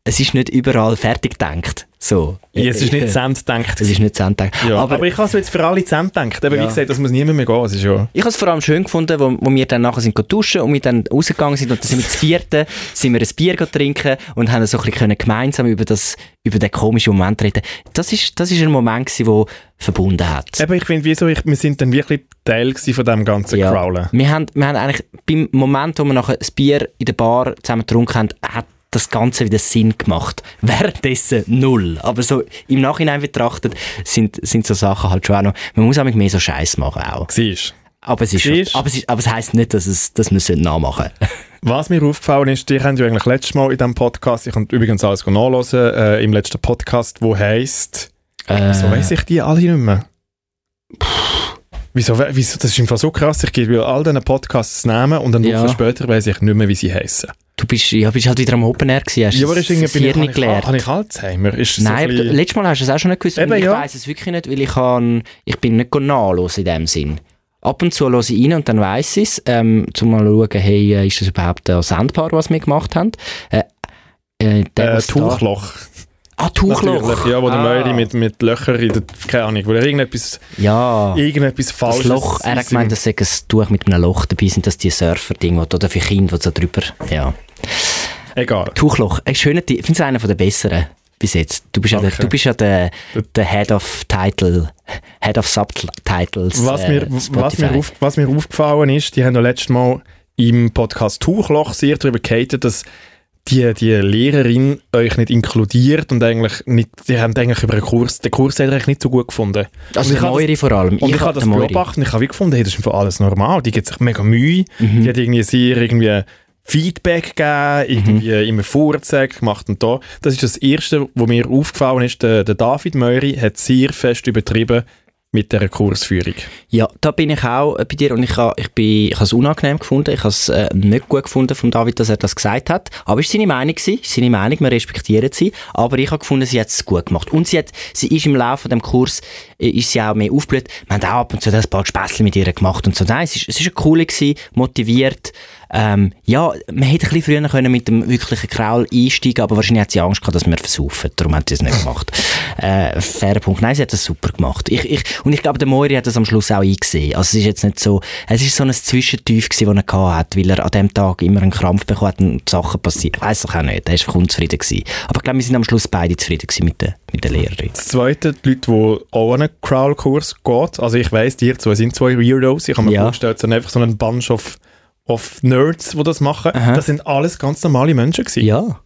es ist nicht überall fertig gedacht. So. Ja, es ist nicht Cent gedacht. Es ist nicht zu Ende gedacht. Ja, aber, aber, ich habe es jetzt für alle gedacht. Eben, Ja. wie gesagt, das muss niemand mehr gehen. Es ist ja... Ich habe es vor allem schön gefunden, wo, wo wir dann nachher sind duschen und wir dann rausgegangen sind und dann sind wir zu vierten, sind wir ein Bier trinken und haben so ein bisschen können gemeinsam über, das, über den komischen Moment reden. Das ist, das ist ein Moment gewesen, der verbunden hat. Eben, ich finde, wieso, ich, wir sind dann wirklich Teil von dem ganzen Ja. Crowlen. Wir haben, wir haben eigentlich beim Moment, wo wir nachher das Bier in der Bar zusammen getrunken haben, hat das Ganze wieder Sinn gemacht. Währenddessen null. Aber so im Nachhinein betrachtet sind, sind so Sachen halt schon auch noch, man muss auch mehr so Scheiß machen auch. Siehst Aber es ist, Siehst? aber es ist, aber es heisst nicht, dass, es, dass wir es nachmachen Was mir aufgefallen ist, die haben ja eigentlich letztes Mal in diesem Podcast, ich kann übrigens alles nachhören, äh, im letzten Podcast, wo heisst, äh, wieso weiss ich die alle nicht mehr? Wieso, wieso, das ist einfach so krass, ich gebe all diesen Podcasts Namen und eine Ja. Woche später weiss ich nicht mehr, wie sie heissen. Du bist, ja, bist halt wieder am Open Air gewesen, hast Ja, aber das ist irgendwie, bin ich, ich, gelernt. habe ich Alzheimer? Ist das Nein, so letztes Mal hast du es auch schon nicht gewusst. Eben, ich ja. weiss es wirklich nicht, weil ich, kann, ich bin nicht nachlos in dem Sinn. Ab und zu höre ich rein und dann weiss ich es, ähm, um mal zu schauen, hey, äh, ist das überhaupt ein Sandpaar, was wir gemacht haben? Äh, äh, äh, was da- Tuchloch. Ah, Tuchloch. Natürlich, ja, wo der ah. Möri mit, mit Löchern in der, keine Ahnung, wo er irgendetwas, Ja. irgendetwas Das Falsches... Loch, er hat gemeint, dass sei ein Tuch mit einem Loch dabei sind, dass die Surfer-Dinge, oder für Kinder, die so drüber, ja. Egal. Tuchloch, ein schöner, Ti- ich finde es einer von der besseren bis jetzt. Du bist ja, der, du bist ja der, der Head of Title, Head of Subtitles. Was, äh, mir, was, mir auf, was mir aufgefallen ist, die haben ja letztes Mal im Podcast Tuchloch sehr darüber gehatet, dass die, die Lehrerin euch nicht inkludiert und eigentlich nicht, die haben eigentlich über den Kurs, den Kurs hat eigentlich nicht so gut gefunden. Also ich habe Moiri vor allem. Und ich, hab habe das beobachtet und ich habe wie gefunden, hey, das ist einfach alles normal. Die gibt sich mega Mühe. Mhm. Die hat irgendwie sehr irgendwie Feedback gegeben, irgendwie immer Vorzeigen gemacht und da. Das ist das Erste, was mir aufgefallen ist. Der, der David Möri hat sehr fest übertrieben mit dieser Kursführung. Ja, da bin ich auch äh, bei dir und ich habe ich bin- ich es unangenehm gefunden. Ich habe es äh, nicht gut gefunden von David, dass er das gesagt hat. Aber es war seine Meinung, gewesen, seine Meinung, wir respektieren sie. Aber ich habe gefunden, sie hat es gut gemacht. Und sie, hat, sie ist im Laufe des Kurs ist sie auch mehr aufgeblüht. Wir haben auch ab und zu ein paar Späßchen mit ihr gemacht und so. Nein, es ist, es ist eine coole gewesen, motiviert. Ähm, ja, man hätte ein bisschen früher können mit dem wirklichen Kraul einsteigen aber wahrscheinlich hat sie Angst gehabt, dass wir versaufen. Darum hat sie es nicht gemacht. äh, fairer Punkt. Nein, sie hat das super gemacht. Ich, ich, und ich glaube, der Moiri hat das am Schluss auch eingesehen. Also es ist jetzt nicht so, es ist so ein Zwischentief gewesen, den er gehabt hat, weil er an dem Tag immer einen Krampf bekommen hat und Sachen passiert. Weiss doch auch nicht. Er ist unzufrieden gewesen. Aber ich glaube, wir sind am Schluss beide zufrieden gewesen mit der, mit der Lehrerin. Das Zweite, die Leute, die auch an einen Crawl-Kurs gehen, also ich weiss, die zwei sind zwei Weirdos. Ich habe mir Ja. vorgestellt, es sind einfach so ein Bunch of, of Nerds, die das machen. Aha. Das sind alles ganz normale Menschen gewesen. Ja.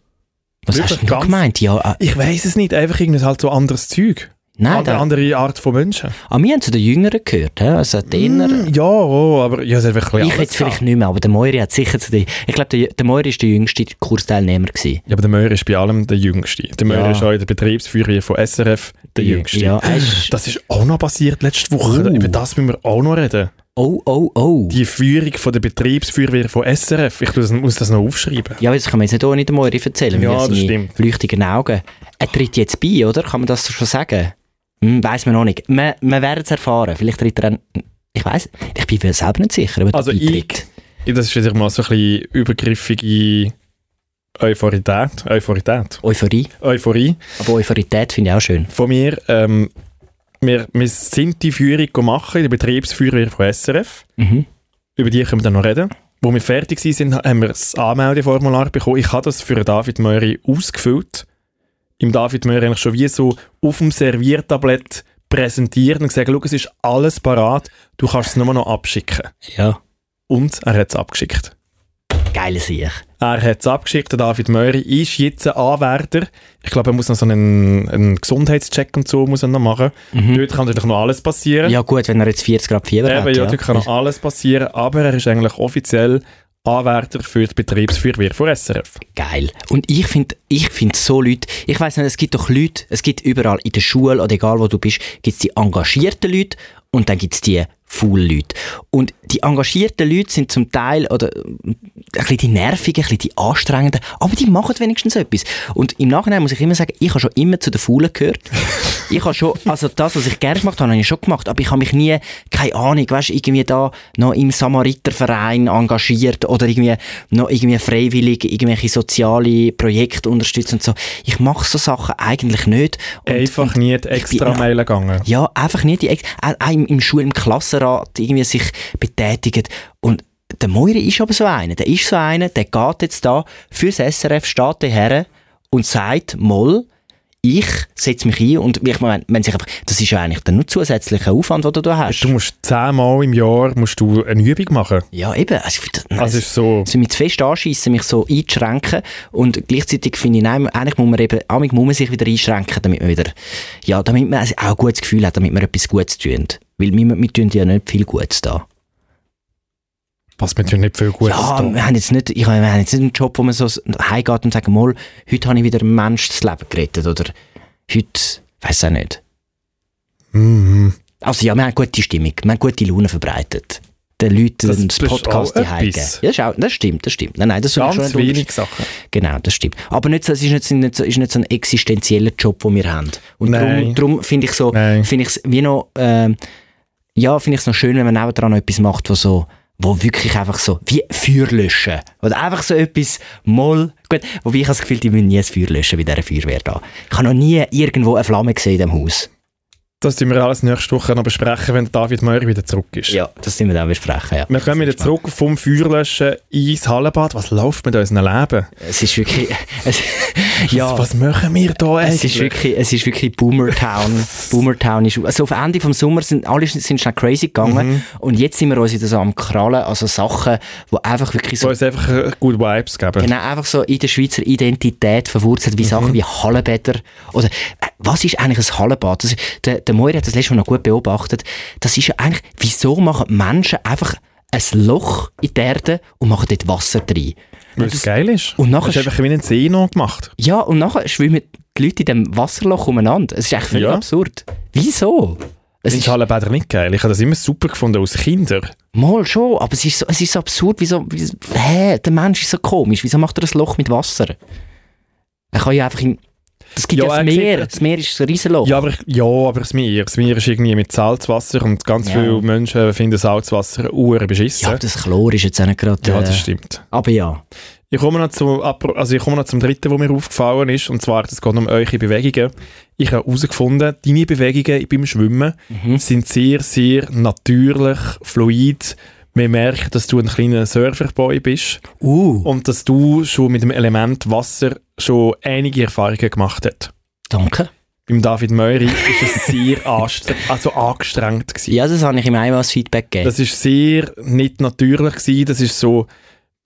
Was Wirklich hast du gemeint? Ja, äh, Ich weiss es nicht, einfach irgendwie halt so anderes Zeug. Nein, Eine da, andere Art von Menschen. ah, wir haben zu den Jüngeren gehört. Also Inner, Mm, ja, oh, aber ja, es hat wirklich Ich hätte vielleicht gehabt. nicht mehr, aber der Moiri hat sicher zu den... Ich glaube, der, der Moiri war der jüngste Kursteilnehmer. Gewesen. Ja, aber der Möhr ist bei allem der Jüngste. Der Möhr Ja. ist auch in der Betriebsführerin von SRF der Jüngste. Ja, ist, Das ist auch noch passiert letzte Woche. Oh. Über das müssen wir auch noch reden. oh, oh, oh. Die Führung von der Betriebsfeuerwehr von SRF. Ich muss das noch aufschreiben. Ja, aber das kann man jetzt nicht ohne den Moiri erzählen. Ja, das stimmt. leuchtigen Augen. Er tritt jetzt bei, oder? Kann man das schon sagen? Hm, weiss man noch nicht. Wir, wir werden es erfahren. Vielleicht tritt er dann... Ich weiss, ich bin mir selber nicht sicher, ob Also ich, das ist wieder mal so ein bisschen übergriffige Euphorität. Euphorität. Euphorie. Euphorie Aber Euphorität finde ich auch schön. von mir. Ähm, wir, wir sind die Führung machen in der von SRF. Mhm. über die können wir dann noch reden. Wo wir fertig waren, sind, haben wir das Anmeldeformular bekommen. Ich habe das für David Möri ausgefüllt. Im David Möri eigentlich schon wie so auf dem Serviertablett präsentiert und gesagt, schau, es ist alles parat, du kannst es nur noch abschicken. Ja. Und er hat es abgeschickt. Geile Sieg. Er hat es abgeschickt, der David Möri ist jetzt ein Anwärter. Ich glaube, er muss noch so einen, einen Gesundheitscheck und so muss er noch machen. Dort kann natürlich noch alles passieren. Ja gut, wenn er jetzt 40 Grad Fieber Eben, hat. ja, dort kann noch alles passieren, aber er ist eigentlich offiziell Anwärter für die Betriebsfeuerwehr von SRF. Geil. Und ich finde ich find so Leute, ich weiß nicht, es gibt doch Leute, es gibt überall in der Schule oder egal wo du bist, gibt es die engagierten Leute und dann gibt es die faulen Leute. Und die engagierten Leute sind zum Teil, oder ein bisschen die nervigen, ein bisschen die anstrengenden, aber die machen wenigstens etwas. Und im Nachhinein muss ich immer sagen, ich habe schon immer zu den Faulen gehört. ich habe schon, also das, was ich gerne gemacht habe, habe ich schon gemacht, aber ich habe mich nie, keine Ahnung, weißt, irgendwie da noch im Samariterverein engagiert oder irgendwie noch irgendwie freiwillig irgendwelche soziale Projekte unterstützt und so. Ich mache so Sachen eigentlich nicht. Und, Einfach nie die extra immer- Meile gegangen. ja, einfach nicht die, Ex- auch im, im Schul, im Klassenrat irgendwie sich betätigt. Und der Moiri ist aber so einer. Der ist so einer, der geht jetzt da fürs SRF, steht her und sagt, Moll, ich setze mich ein und ich meine, wenn sich einfach, das ist ja eigentlich dann nur zusätzlicher Aufwand, den du da hast. Du musst zehnmal im Jahr musst du eine Übung machen. Ja, eben. Also, ich find, nein, Also ist so, so mich zu fest anschiessen, mich so einzuschränken und gleichzeitig finde ich, nein, eigentlich muss man eben, muss man sich wieder einschränken, damit man wieder, ja, damit man also auch ein gutes Gefühl hat, damit man etwas Gutes tut. Weil wir, wir tun ja nicht viel Gutes da. Was mir nicht viel Gutes ja, wir haben jetzt nicht, ich, wir haben jetzt nicht einen Job, wo man so heimgeht und sagt, mal, heute habe ich wieder einem Menschen das Leben gerettet oder heute, weiß auch nicht. Mhm. Also ja, wir haben gute Stimmung, wir haben gute Laune verbreitet. Den Leuten Das- das, das Podcast auch etwas. Ja, das, auch, das stimmt, das stimmt. Nein, nein, das ich Ganz schon wenig Sachen. Genau, das stimmt. Aber nicht, so- es ist nicht, nicht, so, ist nicht so ein existenzieller Job, den wir haben. Und darum, darum finde ich so, finde ich es wie noch, ähm, ja, finde ich es noch schön, wenn man nebenan noch etwas macht, wo so, wo wirklich einfach so, wie Feuer löschen. Oder einfach so etwas, moll, gut, wobei ich habe das Gefühl, die müssen nie ein Feuer löschen bei dieser Feuerwehr da. Ich habe noch nie irgendwo eine Flamme gesehen in diesem Haus. Das werden wir alles nächste Woche noch besprechen, wenn David Meurer wieder zurück ist. Ja, das sind wir dann besprechen, ja. Wir kommen wieder zurück vom Feuerlöschen ins Hallenbad. Was läuft mit unserem Leben? Es ist wirklich, es, ja. Was machen wir da Es eigentlich? ist wirklich, es ist wirklich Boomertown. Boomertown ist, also auf Ende vom Sommer sind alle sind schnell crazy gegangen Mhm. und jetzt sind wir uns wieder so am Krallen, also Sachen, wo einfach wirklich so so, uns einfach äh, gute Vibes geben. genau, einfach so in der Schweizer Identität verwurzelt, Mhm. wie Sachen wie Hallenbäder oder, äh, was ist eigentlich ein Hallenbad? Das, ist- der, der Moir hat das letzte Mal noch gut beobachtet. Das ist ja eigentlich, wieso machen Menschen einfach ein Loch in die Erde und machen dort Wasser rein? Weil es geil ist. und nachher Hast du einfach wie einen See noch gemacht. Ja, und nachher schwimmen die Leute in dem Wasserloch umeinander. Es ist echt völlig Ja. absurd. Wieso? Es Das ist ist Hallenbäder nicht geil. Ich habe das immer super gefunden als Kinder. mal schon, aber es ist so, es ist so absurd. Wieso, wieso, hä, der Mensch ist so komisch. Wieso macht er ein Loch mit Wasser? Er kann ja einfach in, es gibt Ja, ja, das er Meer. sieht- Das Meer ist ein Riesenloch. Ja, aber, ich- ja, aber das Meer. Das Meer ist irgendwie mit Salzwasser und ganz Ja. viele Menschen finden Salzwasser uhr beschissen. Ja, aber das Chlor ist jetzt auch nicht gerade... Ja, äh, das stimmt. aber ja. Ich komme, noch zu, apro- also ich komme noch zum dritten, wo mir aufgefallen ist, und zwar, das geht um eure Bewegungen. Ich habe herausgefunden, deine Bewegungen beim Schwimmen Mhm. sind sehr, sehr natürlich, fluid. Man merkt, dass du ein kleiner Surferboy bist Uh, und dass du schon mit dem Element Wasser schon einige Erfahrungen gemacht hast. danke. Beim David Meury ist es sehr also angestrengt gewesen. Ja, das habe ich ihm einmal als Feedback gegeben. Das ist sehr nicht natürlich gewesen. Das ist so,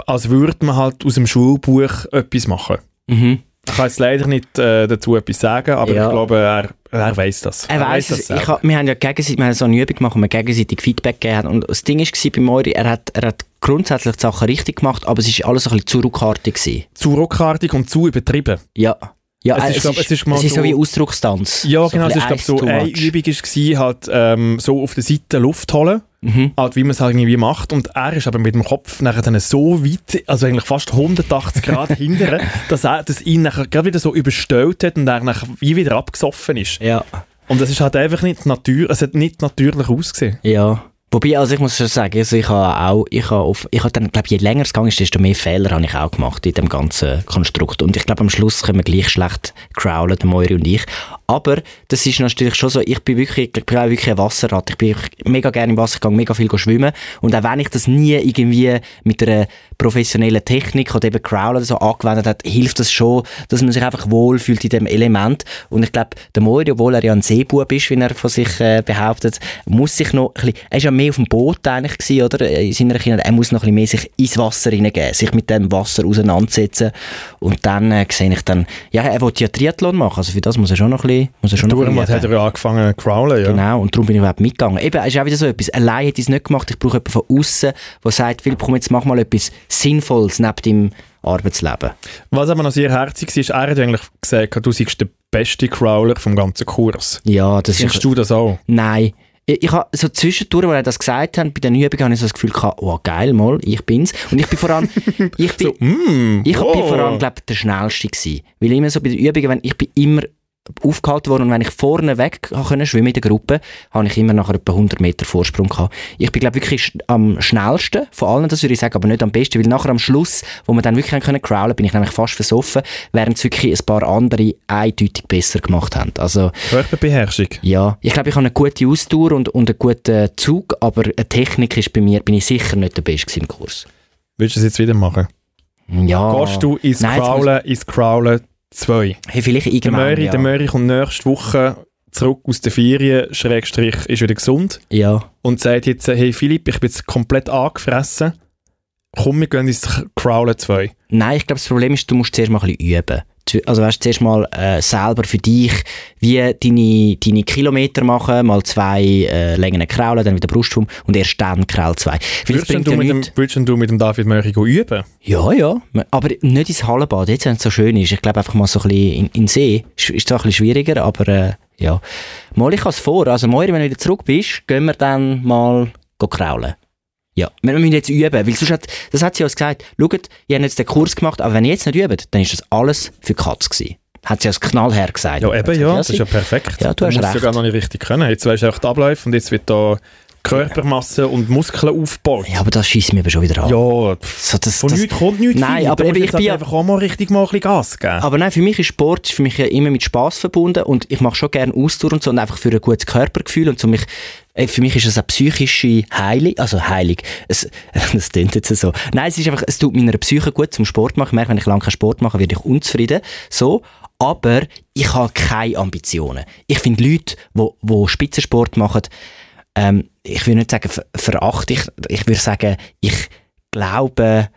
als würde man halt aus dem Schulbuch etwas machen. mhm. Ich kann jetzt leider nicht äh, dazu etwas sagen, aber Ja. ich glaube, er, er weiß das. Er weiss es. selber. Ich hab, wir haben ja gegenseitig, wir haben so eine Übung gemacht, wo wir gegenseitig Feedback gegeben haben. Und das Ding war bei Moiri, er hat, er hat grundsätzlich die Sachen richtig gemacht, aber es war alles ein bisschen zu ruckartig. Gewesen. zu ruckartig und zu übertrieben. Ja. Ja, Es äh, ist, glaub, es ist es ist so so- wie Ausdruckstanz. Ja, genau. Es ist, glaube so eine. Übung war, halt, ähm, so auf der Seite Luft holen. Mhm. Halt, wie man es halt irgendwie macht. Und er ist aber mit dem Kopf nachher dann so weit, also eigentlich fast 180 Grad hinterher, dass er das ihn nachher gerade wieder so überstellt hat und er nachher wie wieder abgesoffen ist. Ja. Und es ist halt einfach nicht natürlich, es hat nicht natürlich ausgesehen. Ja. Wobei, also ich muss schon sagen, also ich habe auch, ich habe auf, ich habe dann, glaube je länger es gegangen ist, desto mehr Fehler habe ich auch gemacht in dem ganzen Konstrukt. Und ich glaube, am Schluss können wir gleich schlecht crowlen, der Moiri und ich. Aber das ist natürlich schon so, ich bin wirklich, ich bin auch wirklich ein Wasserrad. Ich bin mega gerne im Wasser, gehe mega viel schwimmen. Und auch wenn ich das nie irgendwie mit einer professionellen Technik oder eben Crawl oder so angewendet hat, hilft das schon, dass man sich einfach wohlfühlt in dem Element. Und ich glaube, der Moiri, obwohl er ja ein Seebub ist, wie er von sich äh, behauptet, muss sich noch ein bisschen, er ist ja mehr auf dem Boot eigentlich gewesen, oder? In seiner Kindheit, er muss noch ein bisschen mehr sich ins Wasser hineingeben, sich mit dem Wasser auseinandersetzen. Und dann äh, sehe ich dann, ja, er will ja Triathlon machen, also für das muss er schon noch ein bisschen, muss er schon bisschen hat er ja angefangen zu crawlen, ja. Genau, und darum bin ich überhaupt mitgegangen. Eben, es ist auch wieder so etwas. Allein hätte ich es nicht gemacht. Ich brauche jemanden von außen, der sagt, Philipp, komm, jetzt mach mal etwas Sinnvolles neben deinem Arbeitsleben. Was aber noch sehr herzig war, ist, er hat eigentlich gesagt, du seist der beste Crawler vom ganzen Kurs. Ja, das Siehst ist... du das auch? Nein. Ich, ich habe so zwischendurch, als er das gesagt hat, bei den Übungen habe ich so das Gefühl gehabt, oh geil, mal, ich bin's. Und ich bin vor allem, ich bin, So, mm, ich oh. bin vor allem, glaube der schnellste gewesen. Weil immer so bei den Übungen, wenn, ich bin immer aufgehalten worden und wenn ich vorne weg können schwimmen in der Gruppe, habe ich immer nachher etwa 100 Meter Vorsprung gehabt. Ich bin glaube wirklich am schnellsten von allen, das würde ich sagen, aber nicht am besten, weil nachher am Schluss, wo wir dann wirklich haben können crawlen, bin ich nämlich fast versoffen, während es wirklich ein paar andere eindeutig besser gemacht haben. Also Körperbeherrschung. ja, ich glaube, ich habe eine gute Ausdauer und, und einen guten Zug, aber eine Technik ist bei mir, bin ich sicher nicht der Beste im Kurs. Willst du das jetzt wieder machen? Ja. Gehst du ins Nein, Crawlen, ins Crawlen 2? Hey, vielleicht Der irgendwann, Möri, ja. der Möri kommt nächste Woche zurück aus der Ferien, Schrägstrich, ist wieder gesund ja. und sagt jetzt, hey Philipp, ich bin jetzt komplett angefressen, komm, wir gehen ins Crawlen 2. Nein, ich glaube, das Problem ist, du musst zuerst mal ein bisschen üben. Also weißt, zuerst mal äh, selber für dich, wie deine, deine Kilometer machen, mal zwei äh, Längen kraulen, dann wieder Brustschwung und erst dann Kraul zwei. Würdest du, ja dem, würdest du mit dem David go üben? Ja, ja. Aber nicht ins Hallenbad, jetzt, wenn es so schön ist. Ich glaube einfach mal so ein bisschen in, in den See. Ist, ist zwar ein bisschen schwieriger, aber äh, ja. Mal, ich habe es vor. Also, Moiri, wenn du wieder zurück bist, gehen wir dann mal kraulen. Ja, wir müssen jetzt üben, weil sonst hat, das hat sie uns gesagt, schaut, ihr habt jetzt den Kurs gemacht, aber wenn ihr jetzt nicht übt, dann ist das alles für Katz gewesen. Hat sie uns knallher gesagt. Ja, eben, ja, das ist ja perfekt. Ja, du hast musst recht. ja gar noch nicht richtig können. Jetzt weißt du auch die Abläufe und jetzt wird da Körpermasse und Muskeln aufgebaut. ja, aber das schießt mir aber schon wieder an. Ja, So, das, von das, nichts kommt nichts Nein, viel. aber eben, ich bin ja- einfach auch mal richtig mal ein bisschen Gas geben. Aber nein, für mich ist Sport für mich ja immer mit Spaß verbunden und ich mache schon gerne Ausdauer und so und einfach für ein gutes Körpergefühl und so mich für mich ist es eine psychische Heilung, also Heilung. Es, das klingt jetzt so. Nein, es ist einfach, es tut meiner Psyche gut zum Sport machen. Ich merke, wenn ich lange keinen Sport mache, werde ich unzufrieden. So. Aber ich habe keine Ambitionen. Ich finde Leute, wo, wo Spitzensport machen, ähm, ich will nicht sagen ver verachte ich, ich würde sagen, ich glaube,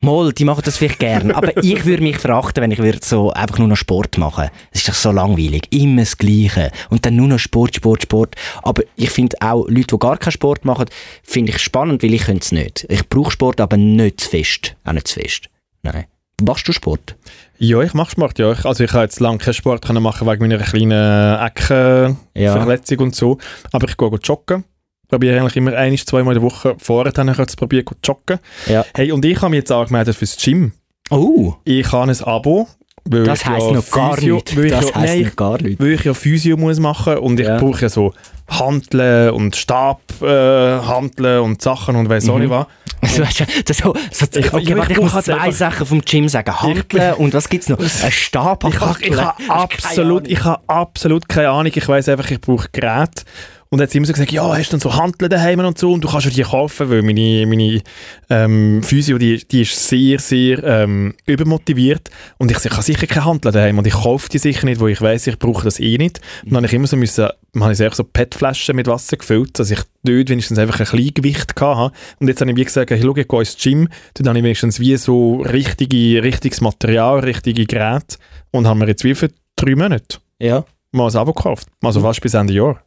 Mal, die machen das vielleicht gern, aber ich würde mich verachten, wenn ich würde so einfach nur noch Sport machen. Das ist doch so langweilig, immer das Gleiche und dann nur noch Sport, Sport, Sport. Aber ich finde auch Leute, die gar keinen Sport machen, finde ich spannend, weil ich könnte es nicht. Ich brauche Sport, aber nicht zu fest, auch nicht zu fest. Nein. Machst du Sport? Ja, ich mache Sport, ja. Ich, also ich habe jetzt lange keinen Sport können machen wegen meiner kleinen Eckenverletzung Ja. und so. Aber ich gehe joggen. Probiere eigentlich immer ein, zweimal in der Woche. Vorher dann ich zu probieren, go joggen. Ja. Hey, und ich habe mich jetzt angemeldet fürs Gym. Oh, Ich habe ein Abo. Das ich heisst ja noch gar Physio- ich, Das ja, heisst nein, noch gar nichts. weil ich ja Physio muss machen und ich brauche ja so Handeln und Stab äh, Handeln und Sachen und weiss auch Mhm. nicht was. Also, weißt du, das so, so, Ich- warte, ich ich muss zwei einfach- Sachen vom Gym sagen. Handeln und was gibt's noch? Ein Stab Ich habe ich ha absolut, ich ha absolut keine Ahnung. Ich weiß einfach, ich brauche Geräte. Und jetzt immer so gesagt, ja, hast du dann so Handeln daheim und so und du kannst ja die kaufen, weil meine, meine ähm, Physio, die, die ist sehr, sehr ähm, übermotiviert und ich, ich habe sicher keine Handeln daheim und ich kaufe die sicher nicht, wo ich weiß, ich brauche das eh nicht. Und dann habe ich immer so müssen, dann habe ich so PET-Flaschen mit Wasser gefüllt, dass ich dort wenigstens einfach ein Kleingewicht hatte. Und jetzt habe ich wie gesagt, hey, schau, ich gehe ins Gym, dann habe ich wenigstens wie so richtige, richtiges Material, richtige Geräte und haben wir jetzt wie für drei Monate Ja. mal ein Abo gekauft. Also fast bis Ende Jahr.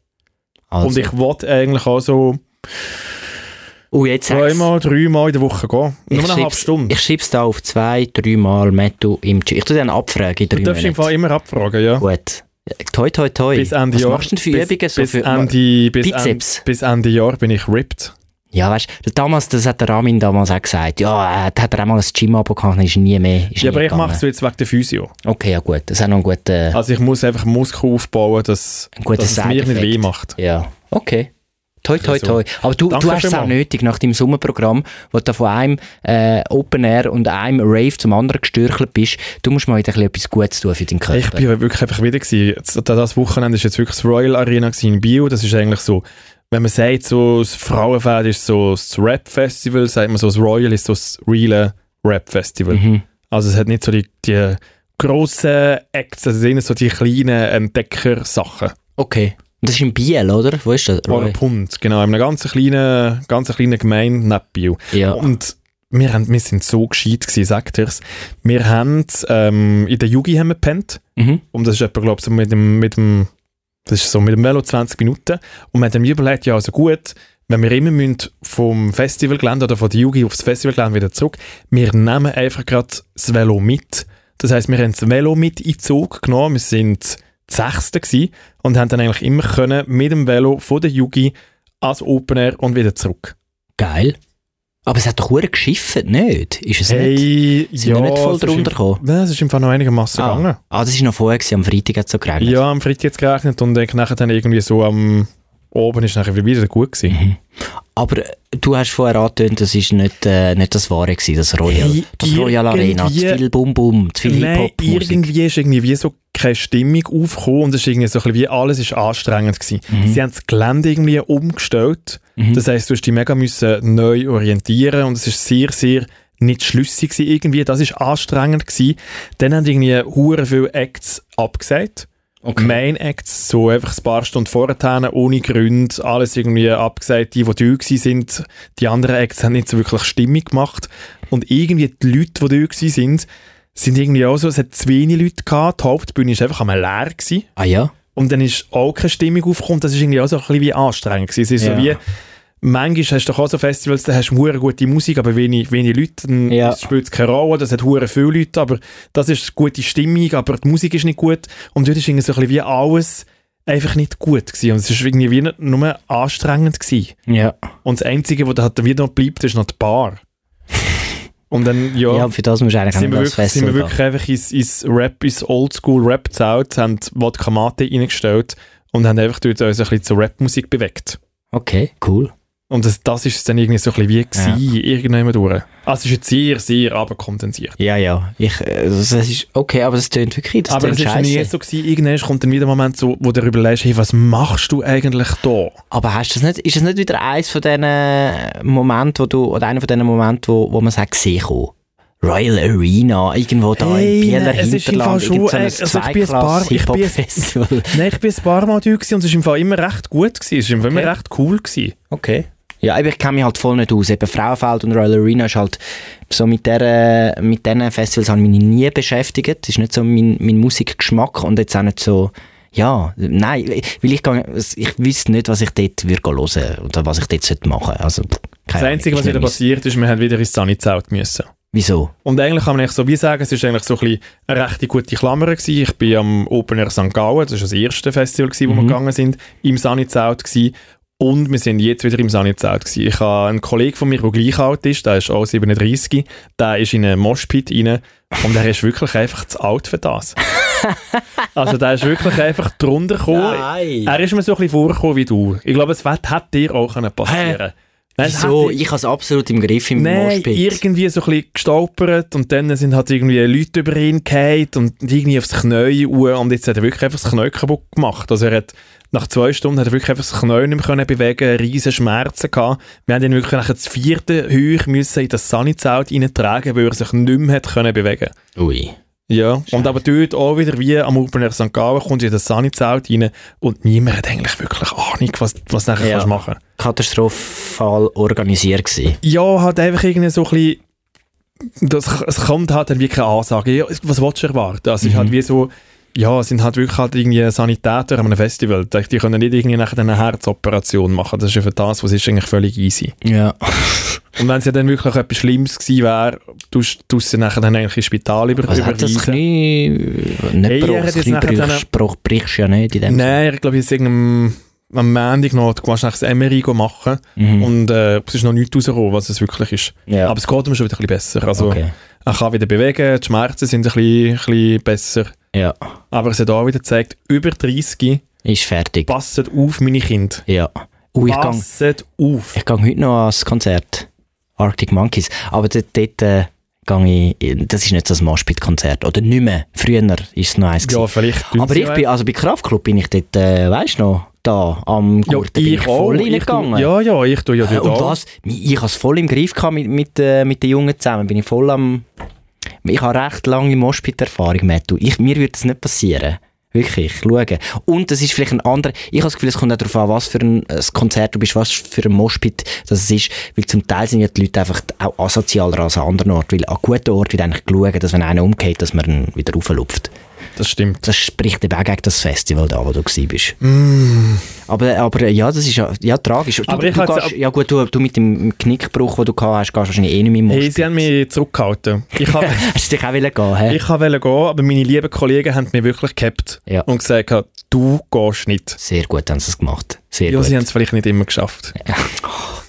Also. Und ich wollte eigentlich auch so oh, jetzt zweimal, dreimal in der Woche gehen. Ich Nur eine halbe Stunde. Ich schieb's da auf zwei, dreimal Metto im Gym. Ich tu dann abfragen in Du darfst im Fall immer abfragen, ja. Gut. Toi, toi, toi. Bis Ende Was Jahr. machst du denn für bis, Übungen? So bis, für, Ende, bis, Bizeps? Ende, bis Ende Jahr bin ich ripped. Ja, weißt du, damals, das hat der Ramin damals auch gesagt. Ja, äh, da hat er auch mal ein Gym-Abo gehabt, dann ist nie mehr. Ist Ja, nie aber ich mache es jetzt wegen der Physio. Okay, ja gut. Das ist auch noch ein guter, Also ich muss einfach Muskeln aufbauen, dass, dass es mir nicht weh macht. Ja, okay. Toi, toi, Also, toi. Aber du, danke du hast es auch nötig nach deinem Sommerprogramm, wo du von einem äh, Open Air und einem Rave zum anderen gestürchelt bist. Du musst mal wieder ein bisschen etwas Gutes tun für deinen Körper. Ich bin wirklich einfach wieder gewesen. Das Wochenende ist jetzt wirklich das Royal Arena in Bio. Das ist eigentlich so, wenn man sagt, so das Frauenfeld ist so das Rap-Festival, sagt man so, das Royal ist so das reale Rap-Festival. Mhm. Also es hat nicht so die, die grossen Acts, also es sind so die kleinen Entdecker-Sachen. Okay. Und das ist in Biel, oder? Wo ist das? Pund, genau, in einer ganz kleinen, ganz kleinen Gemeinde neben Bio. Ja. Und wir, haben, wir sind so gescheit gewesen, sagt er's. Wir haben ähm, in der Jugi haben wir gepennt. Mhm. Und das ist etwa, glaube ich, so mit dem, mit dem, das ist so mit dem Velo 20 Minuten. Und wir haben dann überlegt, ja, also gut, wenn wir immer müssen vom Festivalgelände oder von der Jugi aufs Festivalgelände wieder zurück, wir nehmen einfach gerade das Velo mit. Das heisst, wir haben das Velo mit in den Zug genommen. Wir sind die Sechste gewesen und haben dann eigentlich immer können mit dem Velo von der Jugi ans Open Air und wieder zurück. Geil. Aber es hat doch hure geschifft, nicht? Ist es nicht? Hey, Sind wir nicht voll es drunter gekommen? Nein, es ist im Fall noch einigermaßen Ah. gegangen. ah, das war noch vorher, gewesen, am Freitag hat es so geregnet. Ja, am Freitag jetzt gerechnet und dann nachher dann irgendwie so am oben ist nachher wieder gut gewesen. Mhm. Aber äh, du hast vorher angetönt, das ist nicht, äh, nicht das Wahre gewesen, das Royal, Hey, das Royal Arena. Zu viel Bum Bum, zu viel Nein, Hip-Hop-Musik. irgendwie ist irgendwie wie so keine Stimmung aufgekommen und es ist irgendwie so ein bisschen wie alles ist anstrengend gewesen. Mhm. Sie haben das Gelände irgendwie umgestellt. Das heisst, du musst dich mega müssen neu orientieren und es ist sehr, sehr nicht schlüssig gewesen irgendwie. Das ist anstrengend gewesen. Dann haben irgendwie hure viele Acts abgesagt. Okay. Main Acts, so einfach ein paar Stunden vorher, ohne Gründe, alles irgendwie abgesagt. Die, die da sind, die anderen Acts haben nicht so wirklich Stimmung gemacht. Und irgendwie die Leute, die da sind, sind irgendwie auch so, es hat zu wenig Leute gehabt, die Hauptbühne war einfach einmal leer gewesen. Ah ja? Und dann ist auch keine Stimmung aufgekommen. Das ist irgendwie auch so ein bisschen wie anstrengend gewesen. Es ist Ja. so wie, manchmal hast du doch auch so Festivals, da hast du hure gute Musik, aber wenig, wenig Leute. Dann Ja. spielt es keine Rolle, das hat hure viele Leute, aber das ist gute Stimmung, aber die Musik ist nicht gut. Und dort ist irgendwie so ein bisschen wie alles einfach nicht gut gewesen. Und es ist irgendwie wie nicht nur anstrengend gewesen. Ja. Und das Einzige, was da halt wieder noch bleibt, ist noch die Bar. Und dann, ja, Ja, für das musst du eigentlich sind, wir das wirklich, sind wir wirklich einfach ins, ins Rap, ins Oldschool-Rap gezaut, haben Wodka Mate reingestellt und haben einfach dort uns ein bisschen zur Rapmusik bewegt. Okay, cool. Und das, das ist es dann irgendwie so ein bisschen wie gewesen, irgendwann durch. Also es ist jetzt sehr, sehr abkondensiert. Ja, ja. Ich, äh, das ist okay, aber das tönt wirklich, das Aber es ist nie so gewesen, irgendwann kommt dann wieder ein Moment, so, wo du überlegst, hey, was machst du eigentlich da? Aber hast das nicht, ist das nicht wieder eins von diesen Momenten, wo du, oder einer von diesen Momenten, wo, wo man sagt, gesehen? Royal Arena, irgendwo da Hey, im Bieler nein, Hinterland, schon, so ein äh, also ich bin ein paar- ich bin- Zweiklass-Hip-Hop-Festival. Nein, ich bin ein paar Mal da und es war im Fall immer recht gut. Gewesen. Es war im Fall Okay. immer recht cool. Gewesen. Okay. Ja, ich kenne mich halt voll nicht aus. Eben Frauenfeld und Royal Arena ist halt so mit der, mit diesen Festivals habe ich mich nie beschäftigt. Das ist nicht so mein, mein Musikgeschmack und jetzt auch nicht so, ja, nein, weil ich, gehe- ich wüsste nicht, was ich dort würde hören oder was ich dort sollte machen. Also, Das Einzige, was wieder passiert ist, wir haben wieder ins Sunny-Zelt müssen. Wieso? Und eigentlich kann man eigentlich so wie sagen, es ist eigentlich so ein bisschen eine recht gute Klammer gewesen. Ich bin am Open Air St. Gallen, das war das erste Festival, gewesen, wo wir Mhm. gegangen sind, im Sunny-Zelt. Und wir sind jetzt wieder im gewesen. Ich habe einen Kollegen von mir, der gleich alt ist, der ist auch 37, der ist in einen Moshpit rein und er ist wirklich einfach zu alt für das. also der ist wirklich einfach drunter gekommen. Nein. Er ist mir so ein bisschen vorgekommen wie du. Ich glaube, es hätte dir auch können passieren es Wieso? Ich habe es absolut im Griff im Nein, Moshpit. irgendwie so ein bisschen gestolpert und dann sind halt irgendwie Leute über ihn gefallen und irgendwie aufs Knie und jetzt hat er wirklich einfach das Knie kaputt gemacht. Also er hat nach zwei Stunden hat er wirklich einfach das Knie nicht mehr können bewegen, riesen Schmerzen gehabt. Wir haben ihn wirklich nach das vierte Heuch müssen in das Sunny-Zelt reintragen, weil er sich nicht mehr hat können bewegen Ui. Ja, und aber dort auch wieder wie am Open Air St. Gallen kommt in das Sunny-Zelt rein und niemand hat eigentlich wirklich Ahnung, was, was nachher Ja. kannst machen Katastrophal organisiert gewesen. Ja, halt einfach irgendwie so ein bisschen. Das, es kommt halt dann wie keine Ansage. Was willst du erwarten? Also, es ist halt wie so. Ja, es sind halt wirklich halt irgendwie Sanitäter an einem Festival. Die können nicht irgendwie nachher eine Herzoperation machen. Das ist ja für das, was ist eigentlich völlig easy. Ja. Und wenn es ja dann wirklich etwas Schlimmes gewesen wäre, tust du nachher dann eigentlich ins Spital über, Was hat das überweisen. Knie... Nicht Hey, hat das Knie brichst, bruch- brichst ja nicht in dem Nein, ich glaube, jetzt irgendeinem am Montag noch, du das MRI machen Mhm. und äh, es ist noch nichts rausgekommen, was es wirklich ist. Ja. Aber es geht ihm schon wieder ein bisschen besser. Also, okay. Er kann wieder bewegen, die Schmerzen sind ein bisschen, ein bisschen besser. Ja. Aber es hat auch wieder gezeigt, über 30 Ist fertig. passet auf, meine Kinder. Ja. Uh, ich gang- Passet auf. Ich gehe heute noch ans Konzert. Arctic Monkeys. Aber dort, dort äh, gehe ich, das ist nicht so ein Moshpit-Konzert. Oder nicht mehr. Früher war es noch eins. Ja, vielleicht. Aber ich bin, also bei Kraftclub bin ich dort, äh, weißt du noch, da am Ja, Gurt, da bin ich voll reingegangen. Ja, ja, ich tue ja Äh, Und was? Ich habe es voll im Griff gehabt mit, mit, äh, mit den Jungen zusammen. Bin ich voll am... Ich habe recht lange Moshpit-Erfahrung, Mattu. Ich, mir würde das nicht passieren. Wirklich, schauen. Und das ist vielleicht ein anderer... Ich habe das Gefühl, es kommt auch darauf an, was für ein, ein Konzert du bist, was für ein Moshpit das ist. Weil zum Teil sind ja die Leute einfach auch asozialer als an anderen Orten. Weil an guten Orten wird eigentlich geschaut, dass wenn einer umgeht, dass man ihn wieder rauflupft. Das stimmt. Das spricht eben auch gegen das Festival da, wo du gewesen bist. Mm. Aber, aber ja, das ist ja, ja tragisch. Du, Aber ich du gehst, ja gut, du, du mit dem Knickbruch, den du gehabt hast, gehst wahrscheinlich eh nicht mehr Hey, hey, sie haben mich zurückgehalten. Ich habe Hast du dich auch wollen gehen, hä? ich wollte gehen, aber meine lieben Kollegen haben mich wirklich gehabt Ja. und gesagt, du gehst nicht. Sehr gut haben sie es gemacht. Sehr Ja, gut. sie haben es vielleicht nicht immer geschafft.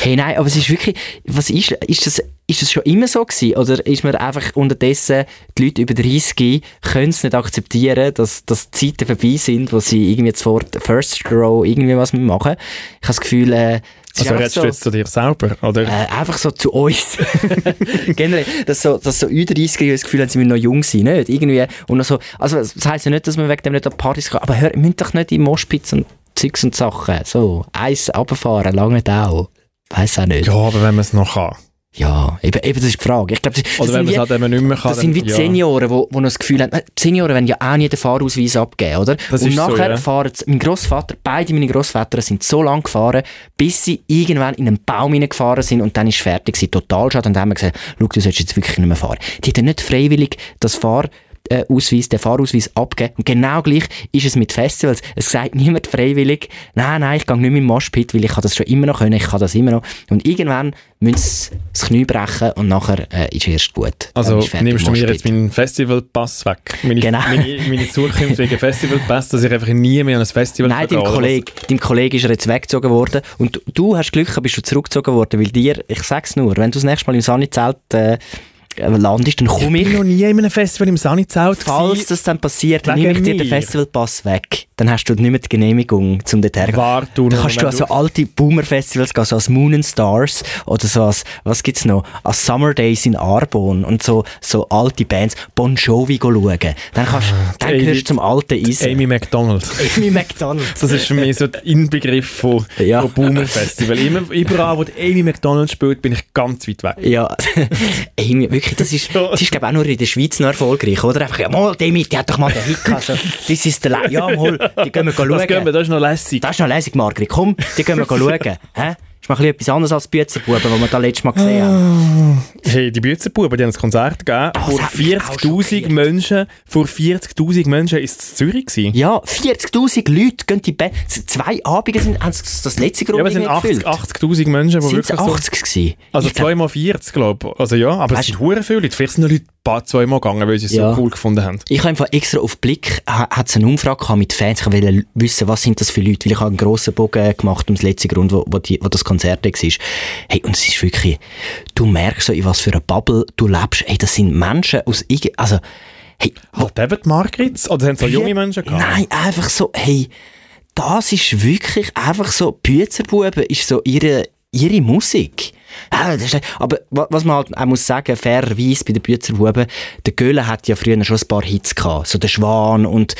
Hey, nein, aber es ist wirklich, was ist, ist das, ist das schon immer so gewesen? Oder ist man einfach unterdessen, die Leute über 30 können es nicht akzeptieren, dass, dass die Zeiten vorbei sind, wo sie irgendwie sofort First Row irgendwie was machen. Ich habe das Gefühl, äh, Also redest du jetzt zu dir selber, oder? Äh, einfach so zu uns. Generell, dass so, dass so Ü30er das Gefühl haben, sie müssen noch jung sein, nicht? Irgendwie, und so, also, das heisst ja nicht, dass man wegen dem nicht an Partys kann, aber hör, müsst doch nicht in Moschpitz und Zeugs und Sachen, so, eins runterfahren, lange auch. Weiss auch nicht. ja, aber wenn man es noch kann. Ja, eben, eben, das ist die Frage. Ich glaube, das, das Oder wenn sind man es halt eben nicht mehr kann. das sind wie die ja. Senioren, die, die noch das Gefühl haben, die Senioren wollen ja auch nie den Fahrausweis abgeben, oder? Das und ist so, nachher ja. fahren sie, mein Grossvater, beide meine Grossväter sind so lang gefahren, bis sie irgendwann in einen Baum hineingefahren sind und dann ist es fertig gewesen, Totalschaden. Und dann haben wir gesagt, schau, du sollst jetzt wirklich nicht mehr fahren. Die haben nicht freiwillig das Fahr äh, Ausweis, den Fahrausweis abgeben. Und genau gleich ist es mit Festivals. Es sagt niemand freiwillig, nein, nein, ich gehe nicht mit dem Moshpit, weil ich kann das schon immer noch können, ich kann das immer noch. Und irgendwann müssen sie das Knie brechen und nachher äh, ist erst gut. Also nimmst du mir jetzt meinen Festivalpass weg? Meine, Genau. meine, meine zukünftigen Festivalpass, dass ich einfach nie mehr an ein Festival Nein, oder Kollege, deinem Kollege ist er jetzt weggezogen worden und du, hast Glück, bist du zurückgezogen worden, weil dir, ich sag's nur, wenn du das nächste Mal im Sani-Zelt äh, landest, dann was? komme Ich ich, bin noch nie in einem Festival im Sunny-Zelt falls das dann passiert, dann nehme ich dir den. Festivalpass weg. Dann hast du nicht mehr die Genehmigung, um dort hergehen. Warte Dann kannst du an so alte Boomer-Festivals gehen, so als Moon and Stars oder so als, was gibt's noch, als Summer Days in Arbon und so, so alte Bands, Bon Jovi schauen. Dann kannst, dann Amy- gehörst du zum alten Eisen. Amy McDonald. Amy McDonald. Das ist für mich so der Inbegriff von, Ja. von Boomer Festival. Immer, überall, wo Amy McDonald spielt, bin ich ganz weit weg. Ja, Amy, wirklich, das ist, das ist glaube ich auch nur in der Schweiz noch erfolgreich, oder? Einfach, ja, mal, Demi, die hat doch mal den Hit gehabt, so, das ist der, ja, mal, die gehen wir schauen. Das gehen wir, das ist noch lässig. Das ist noch lässig, Margrit, komm, die gehen wir schauen, hä? Ist mal etwas anderes als die Bützerbuben, die wir da letztes Mal gesehen haben. Hey, die Büzenbuben, die haben ein Konzert gegeben. das vor hat mich auch 40'000 schockiert. Menschen, vor 40'000 Menschen ist es Zürich gewesen. Ja, 40'000 Leute gehen die Band, zwei Abende sind, das letzte Ja, Grund aber es sind 80 gefüllt. 80'000 Menschen, die Sind wirklich so... 80 gewesen? Also Ich glaub- zweimal 40, glaube ich. Also ja, aber Weißt es sind hure viele Leute. Vielleicht sind noch Leute paar zweimal gegangen, weil sie es Ja. so cool gefunden haben. Ich habe einfach extra auf Blick ha- hat's eine Umfrage gehabt mit Fans. Ich wollte wissen, was sind das für Leute, weil ich habe einen grossen Bogen gemacht ums letzte Grund, wo, wo, die, wo das Konzert war. Hey, und es ist wirklich, du merkst so, in was für einer Bubble du lebst. Hey, das sind Menschen aus also, hey, Hat David Margrit? Oder sind so junge Menschen gehabt? Nein, einfach so, hey, das ist wirklich einfach so, Büzerbuben ist so ihre, ihre Musik. Aber wa- was man halt auch muss sagen, fairerweise bei den Büzerbuben, der Göhle hat ja früher schon ein paar Hits gehabt, so der Schwan und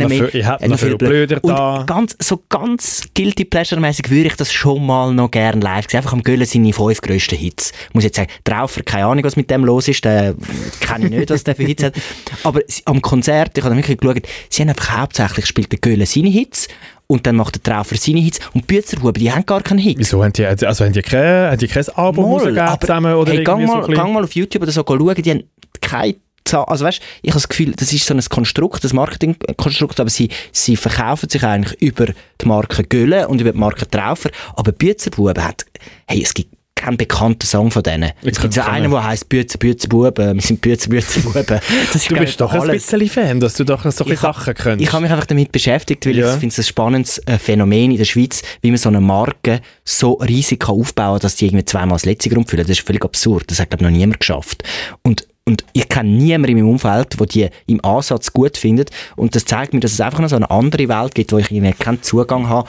noch viel- ich hätte hat noch viel blöder und da. ganz, so ganz guilty pleasure mäßig würde ich das schon mal noch gerne live sehen. Einfach am Göhle seine fünf grössten Hits. Muss ich jetzt sagen, Traufer, keine Ahnung, was mit dem los ist, den kenne ich nicht, was der für Hits hat. Aber am Konzert, ich habe wirklich geschaut, sie haben einfach hauptsächlich spielt der Göhle seine Hits und dann macht der Traufer seine Hits und die Büzerbuben, die haben gar keinen Hit. Wieso haben die, also haben die kein, haben die kein Album rausgegeben zusammen? Oder hey, gang irgendwie mal, so gang mal auf YouTube oder so schauen, die haben keine also weißt, ich habe das Gefühl, das ist so ein Konstrukt, ein Marketingkonstrukt, aber sie, sie verkaufen sich eigentlich über die Marke Gölle und über die Marke Traufer, aber Büzerbuben hat, hey, es gibt keinen bekannten Song von denen. Es gibt so einen, der heisst Büzer, Büzer, Buben, wir sind Büzer, Büzer, Buben. Du bist doch ein alles. bisschen Fan, dass du doch so hab- Sachen kennst. Ich habe mich einfach damit beschäftigt, weil Ja. ich finde es ein spannendes äh, Phänomen in der Schweiz, wie man so eine Marke so riesig kann aufbauen kann, dass die irgendwie zweimal das letzte Grund füllen. Das ist völlig absurd. Das hat, glaube ich, noch niemand geschafft. Und und ich kenne niemanden in meinem Umfeld, der die im Ansatz gut findet. Und das zeigt mir, dass es einfach noch so eine andere Welt gibt, wo ich irgendwie keinen Zugang habe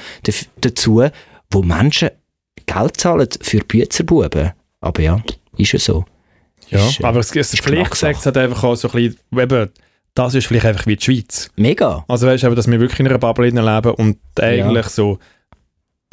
dazu. wo Menschen Geld zahlen für Büzerbuben. Aber ja, ist ja so. Ja, Ist, äh, aber es, es, ist vielleicht Geschmackssache. sagt es halt einfach auch so ein bisschen, eben, das ist vielleicht einfach wie die Schweiz. Mega. Also weißt du, dass wir wirklich in einer Bubble leben und eigentlich so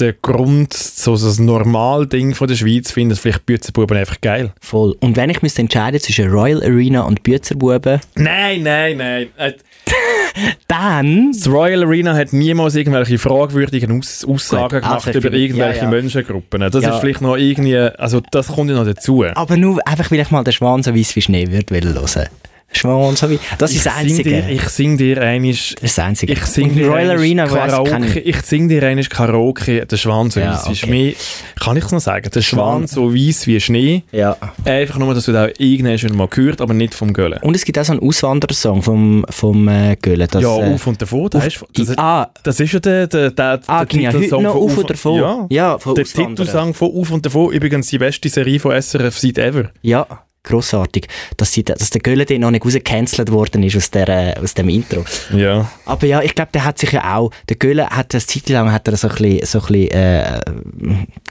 der Grund, so das Normalding von der Schweiz findet vielleicht Büzenbuben einfach geil. Voll. Und wenn ich müsste entscheiden zwischen Royal Arena und Büzerbuben, Nein, nein, nein. Äh, dann... Das Royal Arena hat niemals irgendwelche fragwürdigen Aus Aussagen Gut, gemacht also über irgendwelche ja, ja. Menschengruppen. Das Ja. ist vielleicht noch irgendwie, also das kommt ja noch dazu. Aber nur einfach, weil ich mal den Schwan so weiss wie Schnee würde hören. Schwan so wie... Das ist das Einzige. dir, ich sing dir einisch, das ist das Einzige. ich sing dir Royal Arena Karaoke, keine- ich sing dir einisch Karaoke, der Schwan so Ja, weiss ist okay. mehr, kann ich es noch sagen, der Schwan Schwan. so weiss wie Schnee, Ja. einfach nur, dass du da irgendwann schon mal gehört, aber nicht vom Göllen. Und es gibt auch so einen Auswandersong vom, vom äh, Göhlen. Das, ja, äh, auf und davon, das, ist, das, ah, das ist ja der, der, der, ah, der ja, Titelsong noch von auf und davon. Ja, ja von der. Titelsong von Auf und davon, übrigens die beste Serie von SRF seit ever. Ja, grossartig. Dass, sie, dass der Göhlen dort noch nicht rausgecancelt worden ist aus, der, äh, aus dem Intro. Ja. Aber ja, ich glaube, der hat sich ja auch, der Göhlen hat eine Zeit lang hat er so ein bisschen, so ein bisschen äh,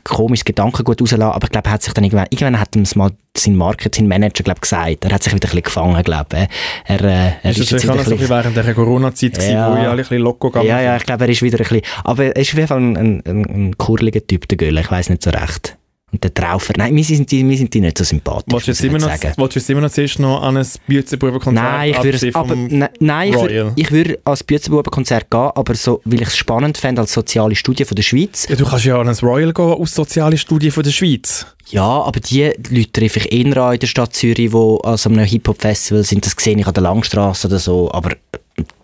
komisches Gedankengut rausgelassen, aber ich glaube, er hat sich dann irgendwann, irgendwann hat ihm mal sein Market, sein Manager, glaube gesagt, er hat sich wieder ein bisschen gefangen, glaube ich. Er, äh, er Ist das vielleicht auch noch so ein wieder bisschen während der Corona-Zeit, Ja. wo ja alle ein bisschen loco gegangen ja, ja, ich glaube, er ist wieder ein bisschen, aber er ist auf jeden Fall ein, ein, ein, ein kurliger Typ, der Göhlen, ich weiß nicht so recht. Und der Traufer, nein, mir sind mir sind die nicht so sympathisch, Willst du jetzt immer noch, sagen. willst du jetzt immer noch zuerst noch an ein Büzenbubenkonzert Nein, ich würde, aber, ne, nein, ich würde, Royal? ich würde als Büzenbuben-Konzert gehen, aber so, weil ich es spannend fände als soziale Studie von der Schweiz. Ja, du kannst ja an ein Royal gehen aus soziale Studie von der Schweiz. Ja, aber die Leute treffe ich eher an in der Stadt Zürich, die an so einem Hip-Hop-Festival sind, das sehe ich an der Langstrasse oder so, aber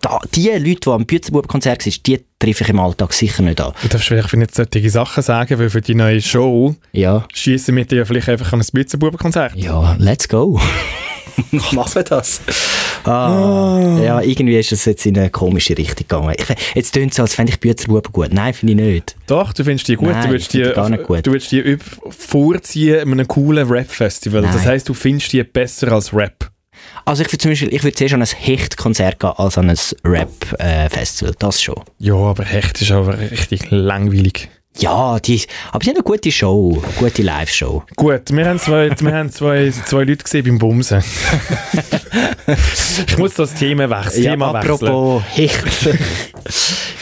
da, die Leute, die am Büzenbuben-Konzert sind, die treffe ich im Alltag sicher nicht an. Du darfst vielleicht nicht solche Sachen sagen, weil für die neue Show Ja. schießen wir dir vielleicht einfach an ein Büzenbubenkonzert. Ja, let's go. Machen wir das. Ah, Ja, irgendwie ist es jetzt in eine komische Richtung gegangen. Ich, jetzt tönt es so, als fände ich Büzerbuben gut. Nein, finde ich nicht. Doch, du findest die gut. Nein, du würdest die, gar nicht gut. Du würdest die vorziehen in einem coolen Rap-Festival. Das heisst, du findest die besser als Rap. Also ich würde zum Beispiel, ich würde zuerst an ein Hecht-Konzert gehen, als an ein Rap-Festival. das schon. Ja, aber Hecht ist aber richtig langweilig. Ja, die, aber sie haben eine gute Show, eine gute Live-Show. Gut, wir haben zwei, wir haben zwei, zwei Leute gesehen beim Bumsen. ich muss das Thema, wechs Ja, Thema wechseln. apropos Hecht.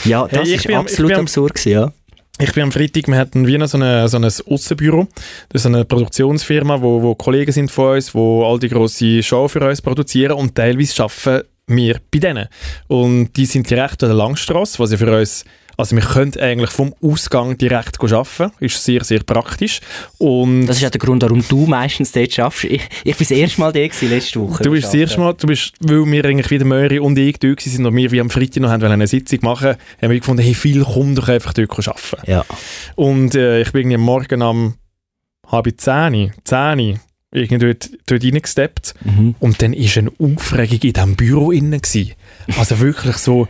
ja, das Hey, ich ist absolut am- absurd gewesen, ja. Ich bin am Freitag, wir hatten wie noch so, eine, so ein Aussenbüro. Das ist eine Produktionsfirma, wo, wo Kollegen sind von uns, wo all die grosse Show für uns produzieren und teilweise arbeiten wir bei denen. Und die sind direkt an der Langstrasse, was ja für uns, also wir können eigentlich vom Ausgang direkt arbeiten, ist sehr, sehr praktisch. Und Das ist auch der Grund, warum du meistens dort schaffst. Ich, ich bin das erste Mal da gewesen, letzte Woche. Du bist das erste Mal, du bist, weil wir eigentlich wieder Möri und ich da sind und wir wie am Freitag noch haben eine Sitzung machen, haben wir gefunden, hey, viel komm doch einfach dort arbeiten. Ja. Und äh, ich bin irgendwie am Morgen um halb zehn, zehn, irgendwie dort, dort reingesteppt Mhm. und dann war eine Aufregung in diesem Büro innen. Gewesen. Also wirklich so,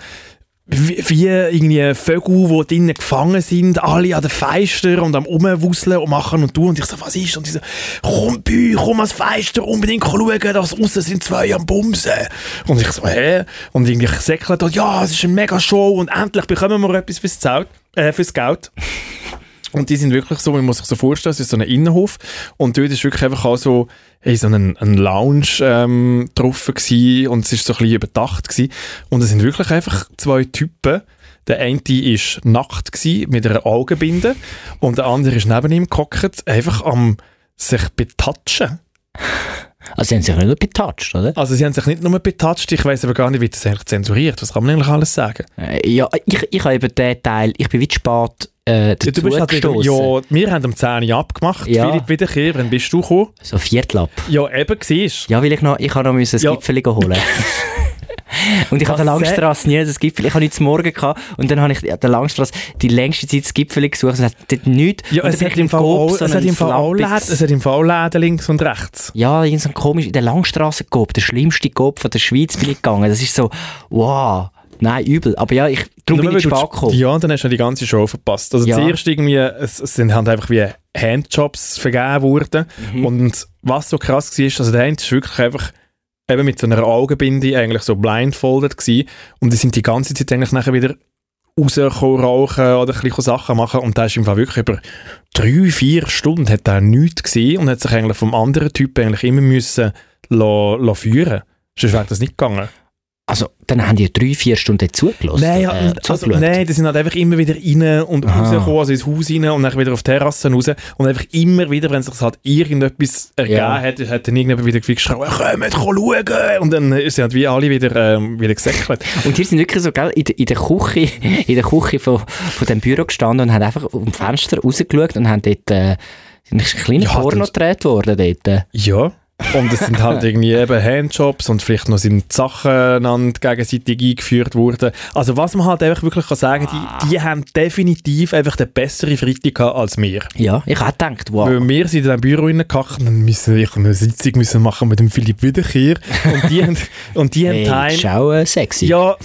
wie, wie irgendwie Vögel, die drinnen gefangen sind, alle an den Fenstern und am Rumwuseln und machen und tun. Und ich so, was ist? Und die so, komm, Bü, komm ans Fenster, unbedingt schauen, da aussen sind zwei am Bumsen. Und ich so, hä? Und irgendwie säckelt ja, es ist eine mega Show und endlich bekommen wir etwas fürs, Zelt, äh, fürs Geld. Und die sind wirklich so, man muss sich so vorstellen, es ist so ein Innenhof und dort ist wirklich einfach auch so, hey, so ein, ein Lounge ähm, drauf gewesen und es ist so ein bisschen überdacht gewesen. Und es sind wirklich einfach zwei Typen. Der eine ist nackt gewesen, mit einer Augenbinde und der andere ist neben ihm gehockt, einfach am sich betatschen. Also sie haben sich nicht nur betatscht, oder? Also sie haben sich nicht nur betatscht, ich weiß aber gar nicht, wie das eigentlich zensuriert. Was kann man eigentlich alles sagen? Äh, Ja, ich, ich habe eben den Teil, ich bin wie zu spät äh, Ja, dazu du bist halt wieder, ja, wir haben um 10 Uhr abgemacht. Ja. Philipp Wiederkehr, wann bist du gekommen? So Viertel ab. Ja, eben, siehst Ja, weil ich noch, ich habe noch ein Ja. Gipfel holen. Und ich habe sä- Langstrasse nie das Gipfel. Ich habe nichts morgen gehabt und dann habe ich der Langstrasse die längste Zeit das Gipfel gesucht und es hat dort nichts. Ja, es hat, im Fall Coop auch, so es, hat im Fall auch Läden, Slappix- es hat im Fall auch Läden links und rechts. Ja, irgend so komisch, in der Langstrasse Coop, der schlimmste Coop von der Schweiz bin ich gegangen. Das ist so, wow, nein, übel. Aber ja, ich, darum bin ich spät gekommen. Ja, und dann hast du die ganze Show verpasst. Also Ja. zuerst irgendwie, es, es sind halt einfach wie Handjobs vergeben worden. Mhm. Und was so krass war, also der eine ist wirklich einfach eben mit so einer Augenbinde eigentlich so blindfolded gewesen. Und die sind die ganze Zeit eigentlich nachher wieder rauskommen, rauchen oder ein bisschen Sachen machen und da ist im Fall wirklich über drei, vier Stunden hat er nichts gesehen und hat sich eigentlich vom anderen Typ eigentlich immer müssen la, la führen. Sonst wäre das nicht gegangen. Also, dann haben die drei, vier Stunden zugelassen. Nein, äh, also, nein, die sind halt einfach immer wieder rein und rausgekommen, also ins Haus rein und dann wieder auf die Terrasse raus und einfach immer wieder, wenn sich halt irgendetwas ergeben Ja. hat, hat dann irgendjemand wieder geschrien, «Kommt, schauen!» und dann sind halt wie alle wieder, ähm, wieder gesäckelt. Und die sind wirklich so, gell, in, der- in der Küche, in der Küche von, von dem Büro gestanden und haben einfach dem Fenster rausgeschaut und haben dort, äh, ein kleiner Ja, Porno gedreht worden dort. Ja. Und es sind halt irgendwie eben Handjobs und vielleicht noch sind Sachen gegenseitig eingeführt worden. Also was man halt einfach wirklich kann sagen, die, die haben definitiv einfach den besseren Freitag gehabt als wir. Ja, ich habe gedacht, wow. Weil wir sind in diesem Büro reingekackt und müssen ich eine Sitzung müssen machen mit dem Philipp Wiederkehr. Und die haben, und die haben Hey, Time. ist auch äh, sexy. Ja, äh,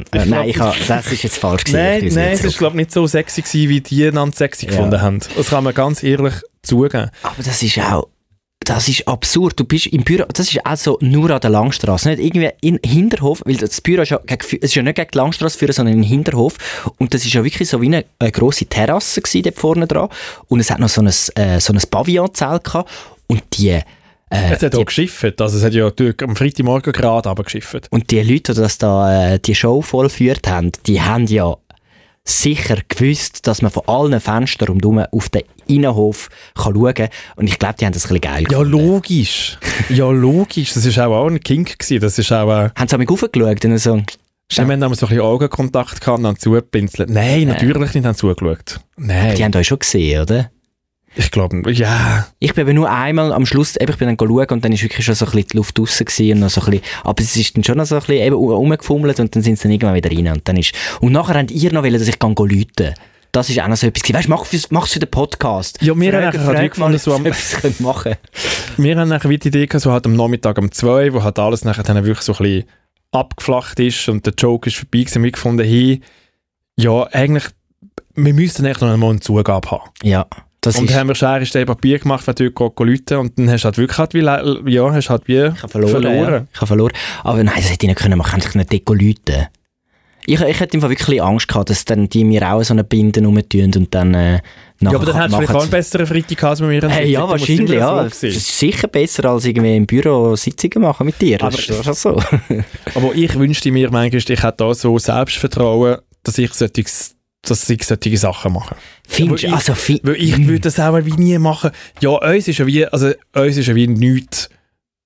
ich nein, glaub- ich hab, das ist jetzt falsch gewesen. nein, Ich nein, es ist glaube ich nicht so sexy gewesen, wie die einander sexy Ja. gefunden haben. Das kann man ganz ehrlich zugeben. Aber das ist auch, das ist absurd. Du bist im Büro, das ist auch so nur an der Langstrasse, nicht irgendwie in Hinterhof, weil das Büro ist ja, gegen, es ist ja nicht gegen die Langstrasse führen, sondern in den Hinterhof. Und das ist ja wirklich so wie eine, eine grosse Terrasse gewesen, dort vorne dran. Und es hat noch so ein, äh, so ein Pavillonzelt gehabt. Und die, äh, Es hat die auch geschifft. Also es hat ja am Freitagmorgen gerade aber geschifft. Und die Leute, die das da, äh, die Show vollführt haben, die haben ja sicher gewusst, dass man von allen Fenstern rundherum auf den Innenhof kann schauen kann. Und ich glaube, die haben das ein bisschen geil Ja, gefunden. logisch. Ja, logisch. Das war auch, auch ein Kink. Gewesen. Das ist auch... Äh, Haben sie mich aufgeschaut und so, wir haben damals so ein bisschen Augenkontakt gehabt und dann zugepinselt. Nein, natürlich nicht, haben zugeschaut. Nein, die haben euch schon gesehen, oder? Ich glaube, ja. Ich bin aber nur einmal am Schluss, eben, ich bin dann schauen und dann ist wirklich schon so ein bisschen die Luft draussen gewesen und noch so ein bisschen, aber es ist dann schon noch so ein bisschen eben rumgefummelt und dann sind sie dann irgendwann wieder rein und dann ist, und nachher habt ihr noch wollen, dass ich kann läuten das ist auch noch so etwas. Weißt du, mach mach's für den Podcast. Ja, wir Frag- haben nachher halt gefunden, so am- machen Wir haben nachher wie die Idee gehabt, so halt am Nachmittag um zwei, wo halt alles nachher dann wirklich so ein bisschen abgeflacht ist und der Joke ist vorbei gewesen. Wir gefunden, hey, ja, eigentlich, wir müssten echt noch einmal eine Zugabe haben. Ja, das und haben wir Schere, Stein, Papier gemacht, wenn du dort läuten und dann hast du halt wirklich halt wie, ja, hast halt wie Ich habe verloren. Ja. Ich habe verloren. Aber nein, das hätte ich nicht können machen. Ich nicht läuten. Ich, ich hätte Fall wirklich Angst gehabt, dass dann die mir auch so eine Binde rumtun und dann äh, Ja, aber dann hättest du vielleicht auch einen besseren Freitag gehabt als mit mir. Hey, ja, wahrscheinlich, ja. Das ist sicher besser, als irgendwie im Büro Sitzungen machen mit dir. Aber- Das ist schon so. Aber ich wünschte mir manchmal, ich hätte da so Selbstvertrauen, dass ich solche, dass ich solche Sachen mache. Findest ich- du? Also, fi Weil ich würde das auch wie nie machen. Ja, uns ist ja wie, also uns ist ja wie nichts.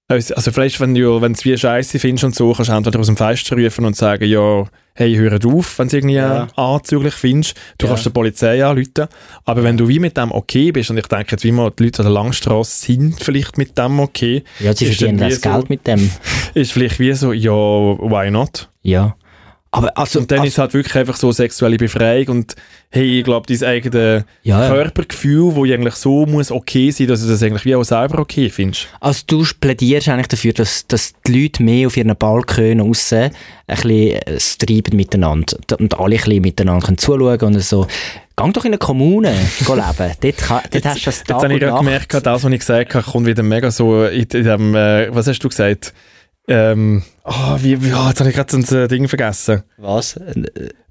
Also vielleicht, wenn du wenn du es wie scheiße findest und so, kannst du entweder aus dem Fenster rufen und sagen, ja, hey, hör auf, wenn du es irgendwie Ja. anzüglich findest. Du Ja. kannst der Polizei anrufen. Aber wenn du wie mit dem okay bist, und ich denke jetzt, wie mal die Leute an der Langstrasse sind vielleicht mit dem okay, ja, sie verdienen das so- Geld mit dem. ist vielleicht wie so, ja, why not? Ja. Aber also... Und dann also, ist es halt wirklich einfach so sexuelle Befreiung und hey, ich glaube, dein eigenes ja. Körpergefühl, wo eigentlich so muss okay sein, dass du das eigentlich wie auch selber okay findest. Also du plädierst eigentlich dafür, dass, dass die Leute mehr auf ihren Balkon raus ein bisschen äh, treiben miteinander und alle ein bisschen miteinander können zuschauen und so. Gang doch in eine Kommune leben. Dort, kann, dort hast du das Jetzt Tag habe ich gemerkt, das, was ich gesagt habe, kommt wieder mega so in, in dem, äh, was hast du gesagt? Ähm, ah, wie, wie, ah, jetzt habe ich gerade so ein Ding vergessen. Was?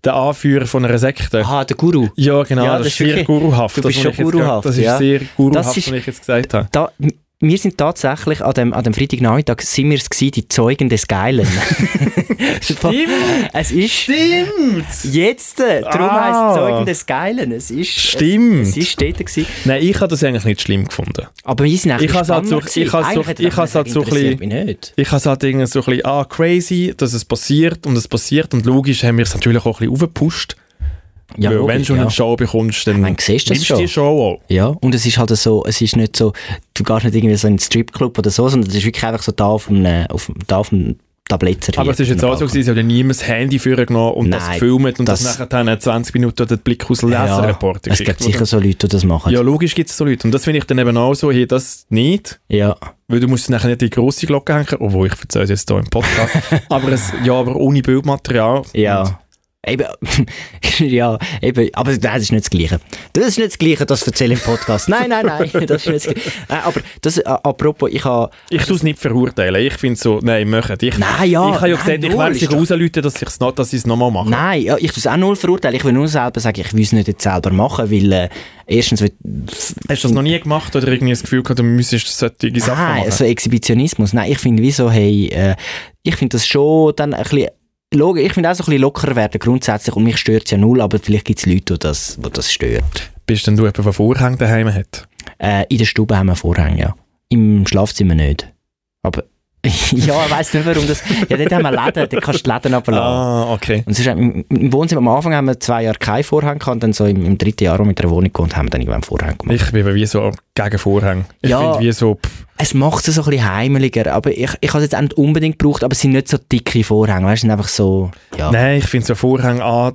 Der Anführer von einer Sekte. Ah, der Guru. Ja, genau, Ja, das, das ist sehr guruhaft. du das, bist was schon guruhaft, gerade- Das ist ja. sehr guruhaft, Das ist- was ich jetzt gesagt habe. Da, wir sind tatsächlich an dem, an dem Freitagnachmittag sind wir es gewesen, die Zeugen des Geilen. Stimmt! Es ist Stimmt! jetzt, äh, darum Ah. heisst es Zeugen des Geilen. Es ist, Stimmt. Es, es ist dort gewesen. Nein, ich habe das eigentlich nicht schlimm gefunden. Aber wir sind eigentlich Ich halt so- spannender gewesen. ich hab's so- ich hab's halt so ein nicht. Ich habe es halt irgendwie so ein bisschen, ah, crazy, dass es passiert und es passiert und logisch haben wir es natürlich auch ein bisschen aufgepusht. Ja, weil wenn logisch, du schon ja. eine Show bekommst, dann meine, siehst du das nimmst schon? die Show auch. Ja, und es ist halt so, es ist nicht so, du gehst nicht irgendwie so in einen Stripclub oder so, sondern es ist wirklich einfach so da auf einem, auf, da auf einem Tablett serviert. Aber es ist jetzt auch so, gewesen, sie haben ja niemand das Handy vorgenommen und das Nein, gefilmt und das, das- nachher dann 20 Minuten den Blick aus dem ja, Leserreport Es gibt sicher so Leute, die das machen. Ja, logisch gibt es so Leute. Und das finde ich dann eben auch so, hey, das nicht. ja. Weil du musst nachher nicht die grosse Glocke hängen, obwohl ich erzähle es jetzt hier im Podcast. aber es, ja, aber ohne Bildmaterial. Ja. Eben, ja, eben, aber nein, das ist nicht das Gleiche. Das ist nicht das Gleiche, das erzähle ich im Podcast. Nein, nein, nein, das ist nicht das Gleiche. Nein, aber das, äh, apropos, ich habe... Ich tue es nicht verurteilen. Ich finde so, nein, machen. Ich, Nein, ja, ich habe ja nein, gesagt, ich werde doch- rausleuten, dass ich es noch, dass nochmal mache. Nein, ja, ich tue es auch null verurteilen. Ich will nur selber sagen, ich will es nicht jetzt selber machen, weil äh, erstens... Will, Hast du das noch nie gemacht oder irgendwie das Gefühl gehabt, du müsstest solche Sachen Nein, machen? so Exhibitionismus. Nein, ich finde wieso, hey, äh, ich finde das schon dann ein bisschen, log- ich finde auch so ein bisschen lockerer werden grundsätzlich und mich stört es ja null, aber vielleicht gibt es Leute, die das, die das stört. Bist denn du jemand, der Vorhang daheim hat? Äh, in der Stube haben wir Vorhänge, ja. Im Schlafzimmer nicht. Aber, ja, ich weiss nicht warum das, ja, dort haben wir Läden, dort kannst du die Läden runterlassen. Ah, okay. Und sonst, im, im Wohnzimmer am Anfang haben wir zwei Jahre keinen Vorhang gehabt und dann so im, im dritten Jahr, wo mit einer Wohnung gewohnt haben, wir dann irgendwann einen Vorhang gemacht. Ich bin wie so gegen Vorhang. Ich Ja. finde wie so, pff, Es macht es so ein bisschen heimeliger, aber ich, ich habe es jetzt auch nicht unbedingt gebraucht, aber es sind nicht so dicke Vorhänge, weißt du, sind einfach so, ja. nein, ich finde so Vorhang A,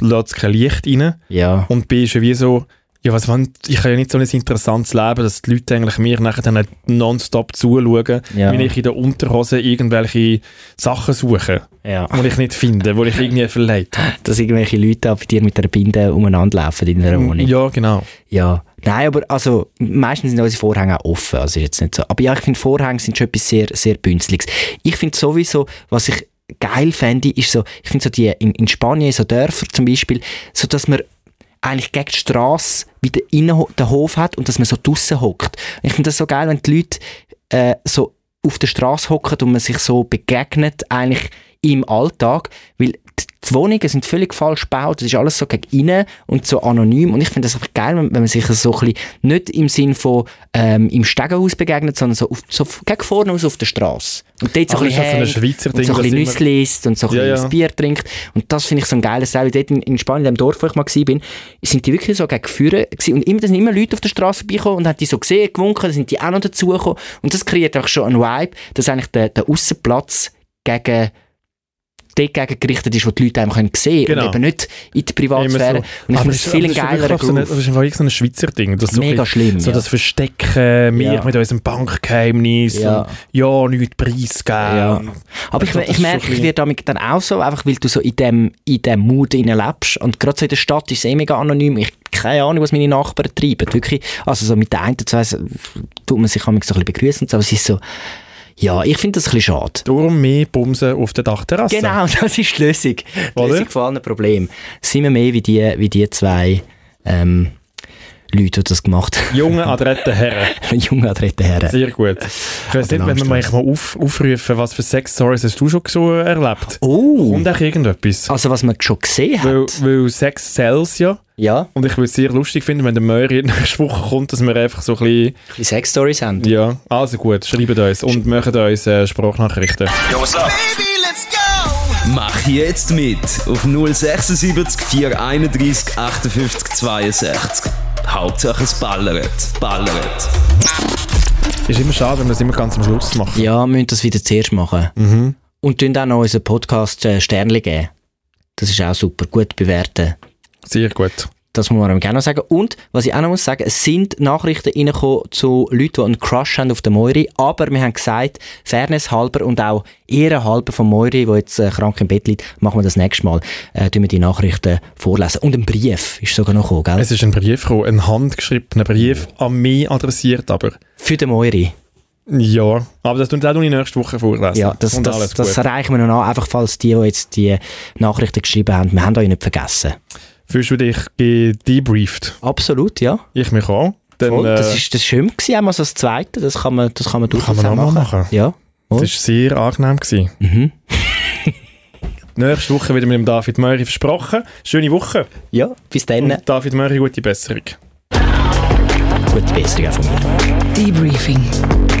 lässt kein Licht rein Ja. und B ist ja wie so, ja, was wollen, ich habe ja nicht so ein interessantes Leben, dass die Leute eigentlich mir nachher dann nonstop zuschauen, Ja. wenn ich in der Unterhose irgendwelche Sachen suche, ja. die ich nicht finde, die ich irgendwie verleiht habe. Dass irgendwelche Leute bei dir mit einer Binde umeinander laufen in einer Wohnung. Ja. Ja, genau. Nein, aber also, meistens sind unsere Vorhänge auch offen, also ist jetzt nicht so. Aber ja, ich finde Vorhänge sind schon etwas sehr, sehr Bünzliges. Ich finde sowieso, was ich geil fände, ist so, ich finde so die, in, in Spanien, so Dörfer zum Beispiel, so dass man eigentlich gegen die Strasse wieder innen den Hof hat und dass man so draussen hockt. Ich finde das so geil, wenn die Leute äh, so auf der Straße hocken und man sich so begegnet, eigentlich im Alltag, weil die Wohnungen sind völlig falsch gebaut, das ist alles so gegen innen und so anonym und ich finde das einfach geil, wenn, wenn man sich so ein bisschen, nicht im Sinn von ähm, im Stegenhaus begegnet, sondern so, auf, so gegen vorne aus auf der Straße. Und dort so ein ist das so bisschen Schweizer hängt Ding, und so ein bisschen Nüsse isst und so ein Ja, bisschen ja. Bier trinkt und das finde ich so ein geiles Teil. Dort in, in Spanien, in dem Dorf, wo ich mal war, sind die wirklich so gegen Führer und immer, da sind immer Leute auf der Straße vorbeigekommen und haben die so gesehen, gewunken, dann sind die auch noch dazugekommen und das kreiert auch schon einen Vibe, dass eigentlich der, der Aussenplatz gegen dort gerichtet ist, wo die Leute einfach können sehen Genau. und eben nicht in die Privatsphäre. so. Und ich finde ist- es viel auch so. Das ist einfach so ein Schweizer Ding. Das so Mega bisschen- schlimm, So ja. das Verstecken, wir Ja. mit unserem Bankgeheimnis Ja. und ja, nichts preisgeben. Ja. Aber ich, das ich ist merke, ich werde damit dann auch so, einfach weil du so in dem, in dem Mut lebst. Und gerade so in der Stadt ist es eh mega anonym. Ich keine Ahnung, was meine Nachbarn treiben. Wirklich, also so mit der einen, zwei, so, tut man sich manchmal so ein bisschen begrüßen so, aber es ist so, ja, ich finde das ein bisschen schade. Darum mehr Bumsen auf der Dachterrasse. Genau, das ist die Lösung. Die Oder? Lösung von allen Problemen. Sind wir mehr wie die, wie die zwei ähm, Leute, die das gemacht haben. Junge, adrette Herren. Junge adrette Herren. Sehr gut. Ich weiss nicht, wenn wir mal mal auf, aufrufen, was für Sex-Stories hast du schon so erlebt? Oh! Kommt auch irgendetwas? Also was man schon gesehen Weil, hat. weil Sex sells ja. Ja, Und ich würde es sehr lustig finden, wenn der Möri nächste Woche kommt, dass wir einfach so ein bisschen... ein bisschen Sex-Stories haben. Ja, also gut, schreibt uns und machen uns äh, Sprachnachrichten. Mach jetzt mit auf 076 431 58 62. Hauptsache es ballert, ballert. Ist immer schade, wenn wir das immer ganz am Schluss machen. Ja, wir müssen das wieder zuerst machen. Mhm. Und tun auch noch unseren Podcast äh, Sternli geben. Das ist auch super. Gut bewerten. Sehr gut. Das muss man gerne noch sagen. Und, was ich auch noch muss sagen, es sind Nachrichten reingekommen zu Leuten, die einen Crush haben auf den Moiri. Aber wir haben gesagt, Fairness halber und auch ehrenhalber von Moiri, der jetzt äh, krank im Bett liegt, machen wir das nächste Mal. Äh, tun wir die Nachrichten vorlesen. Und ein Brief ist sogar noch gekommen, gell? Es ist ein Brief gekommen, ein handgeschriebener Brief, an mich adressiert aber. Für den Moiri. Ja, aber das tue ich auch noch nächste Woche vorlesen. Ja, das, und das, das reichen wir noch an, einfach falls die, die jetzt die Nachrichten geschrieben haben, wir haben euch nicht vergessen. Fühlst du dich gedebrieft? Absolut, ja. Ich mich auch. Dann, Voll. äh, das ist das schön gewesen, einmal so das Zweite, das kann man, das kann man durchaus man auch auch mal machen. Ja. das voll. ist sehr angenehm gewesen. Mhm. Nächste Woche wieder mit dem David Möri versprochen. Schöne Woche. Ja, bis dann. Und David Möri, gute Besserung. Gute Besserung auch von mir. Debriefing.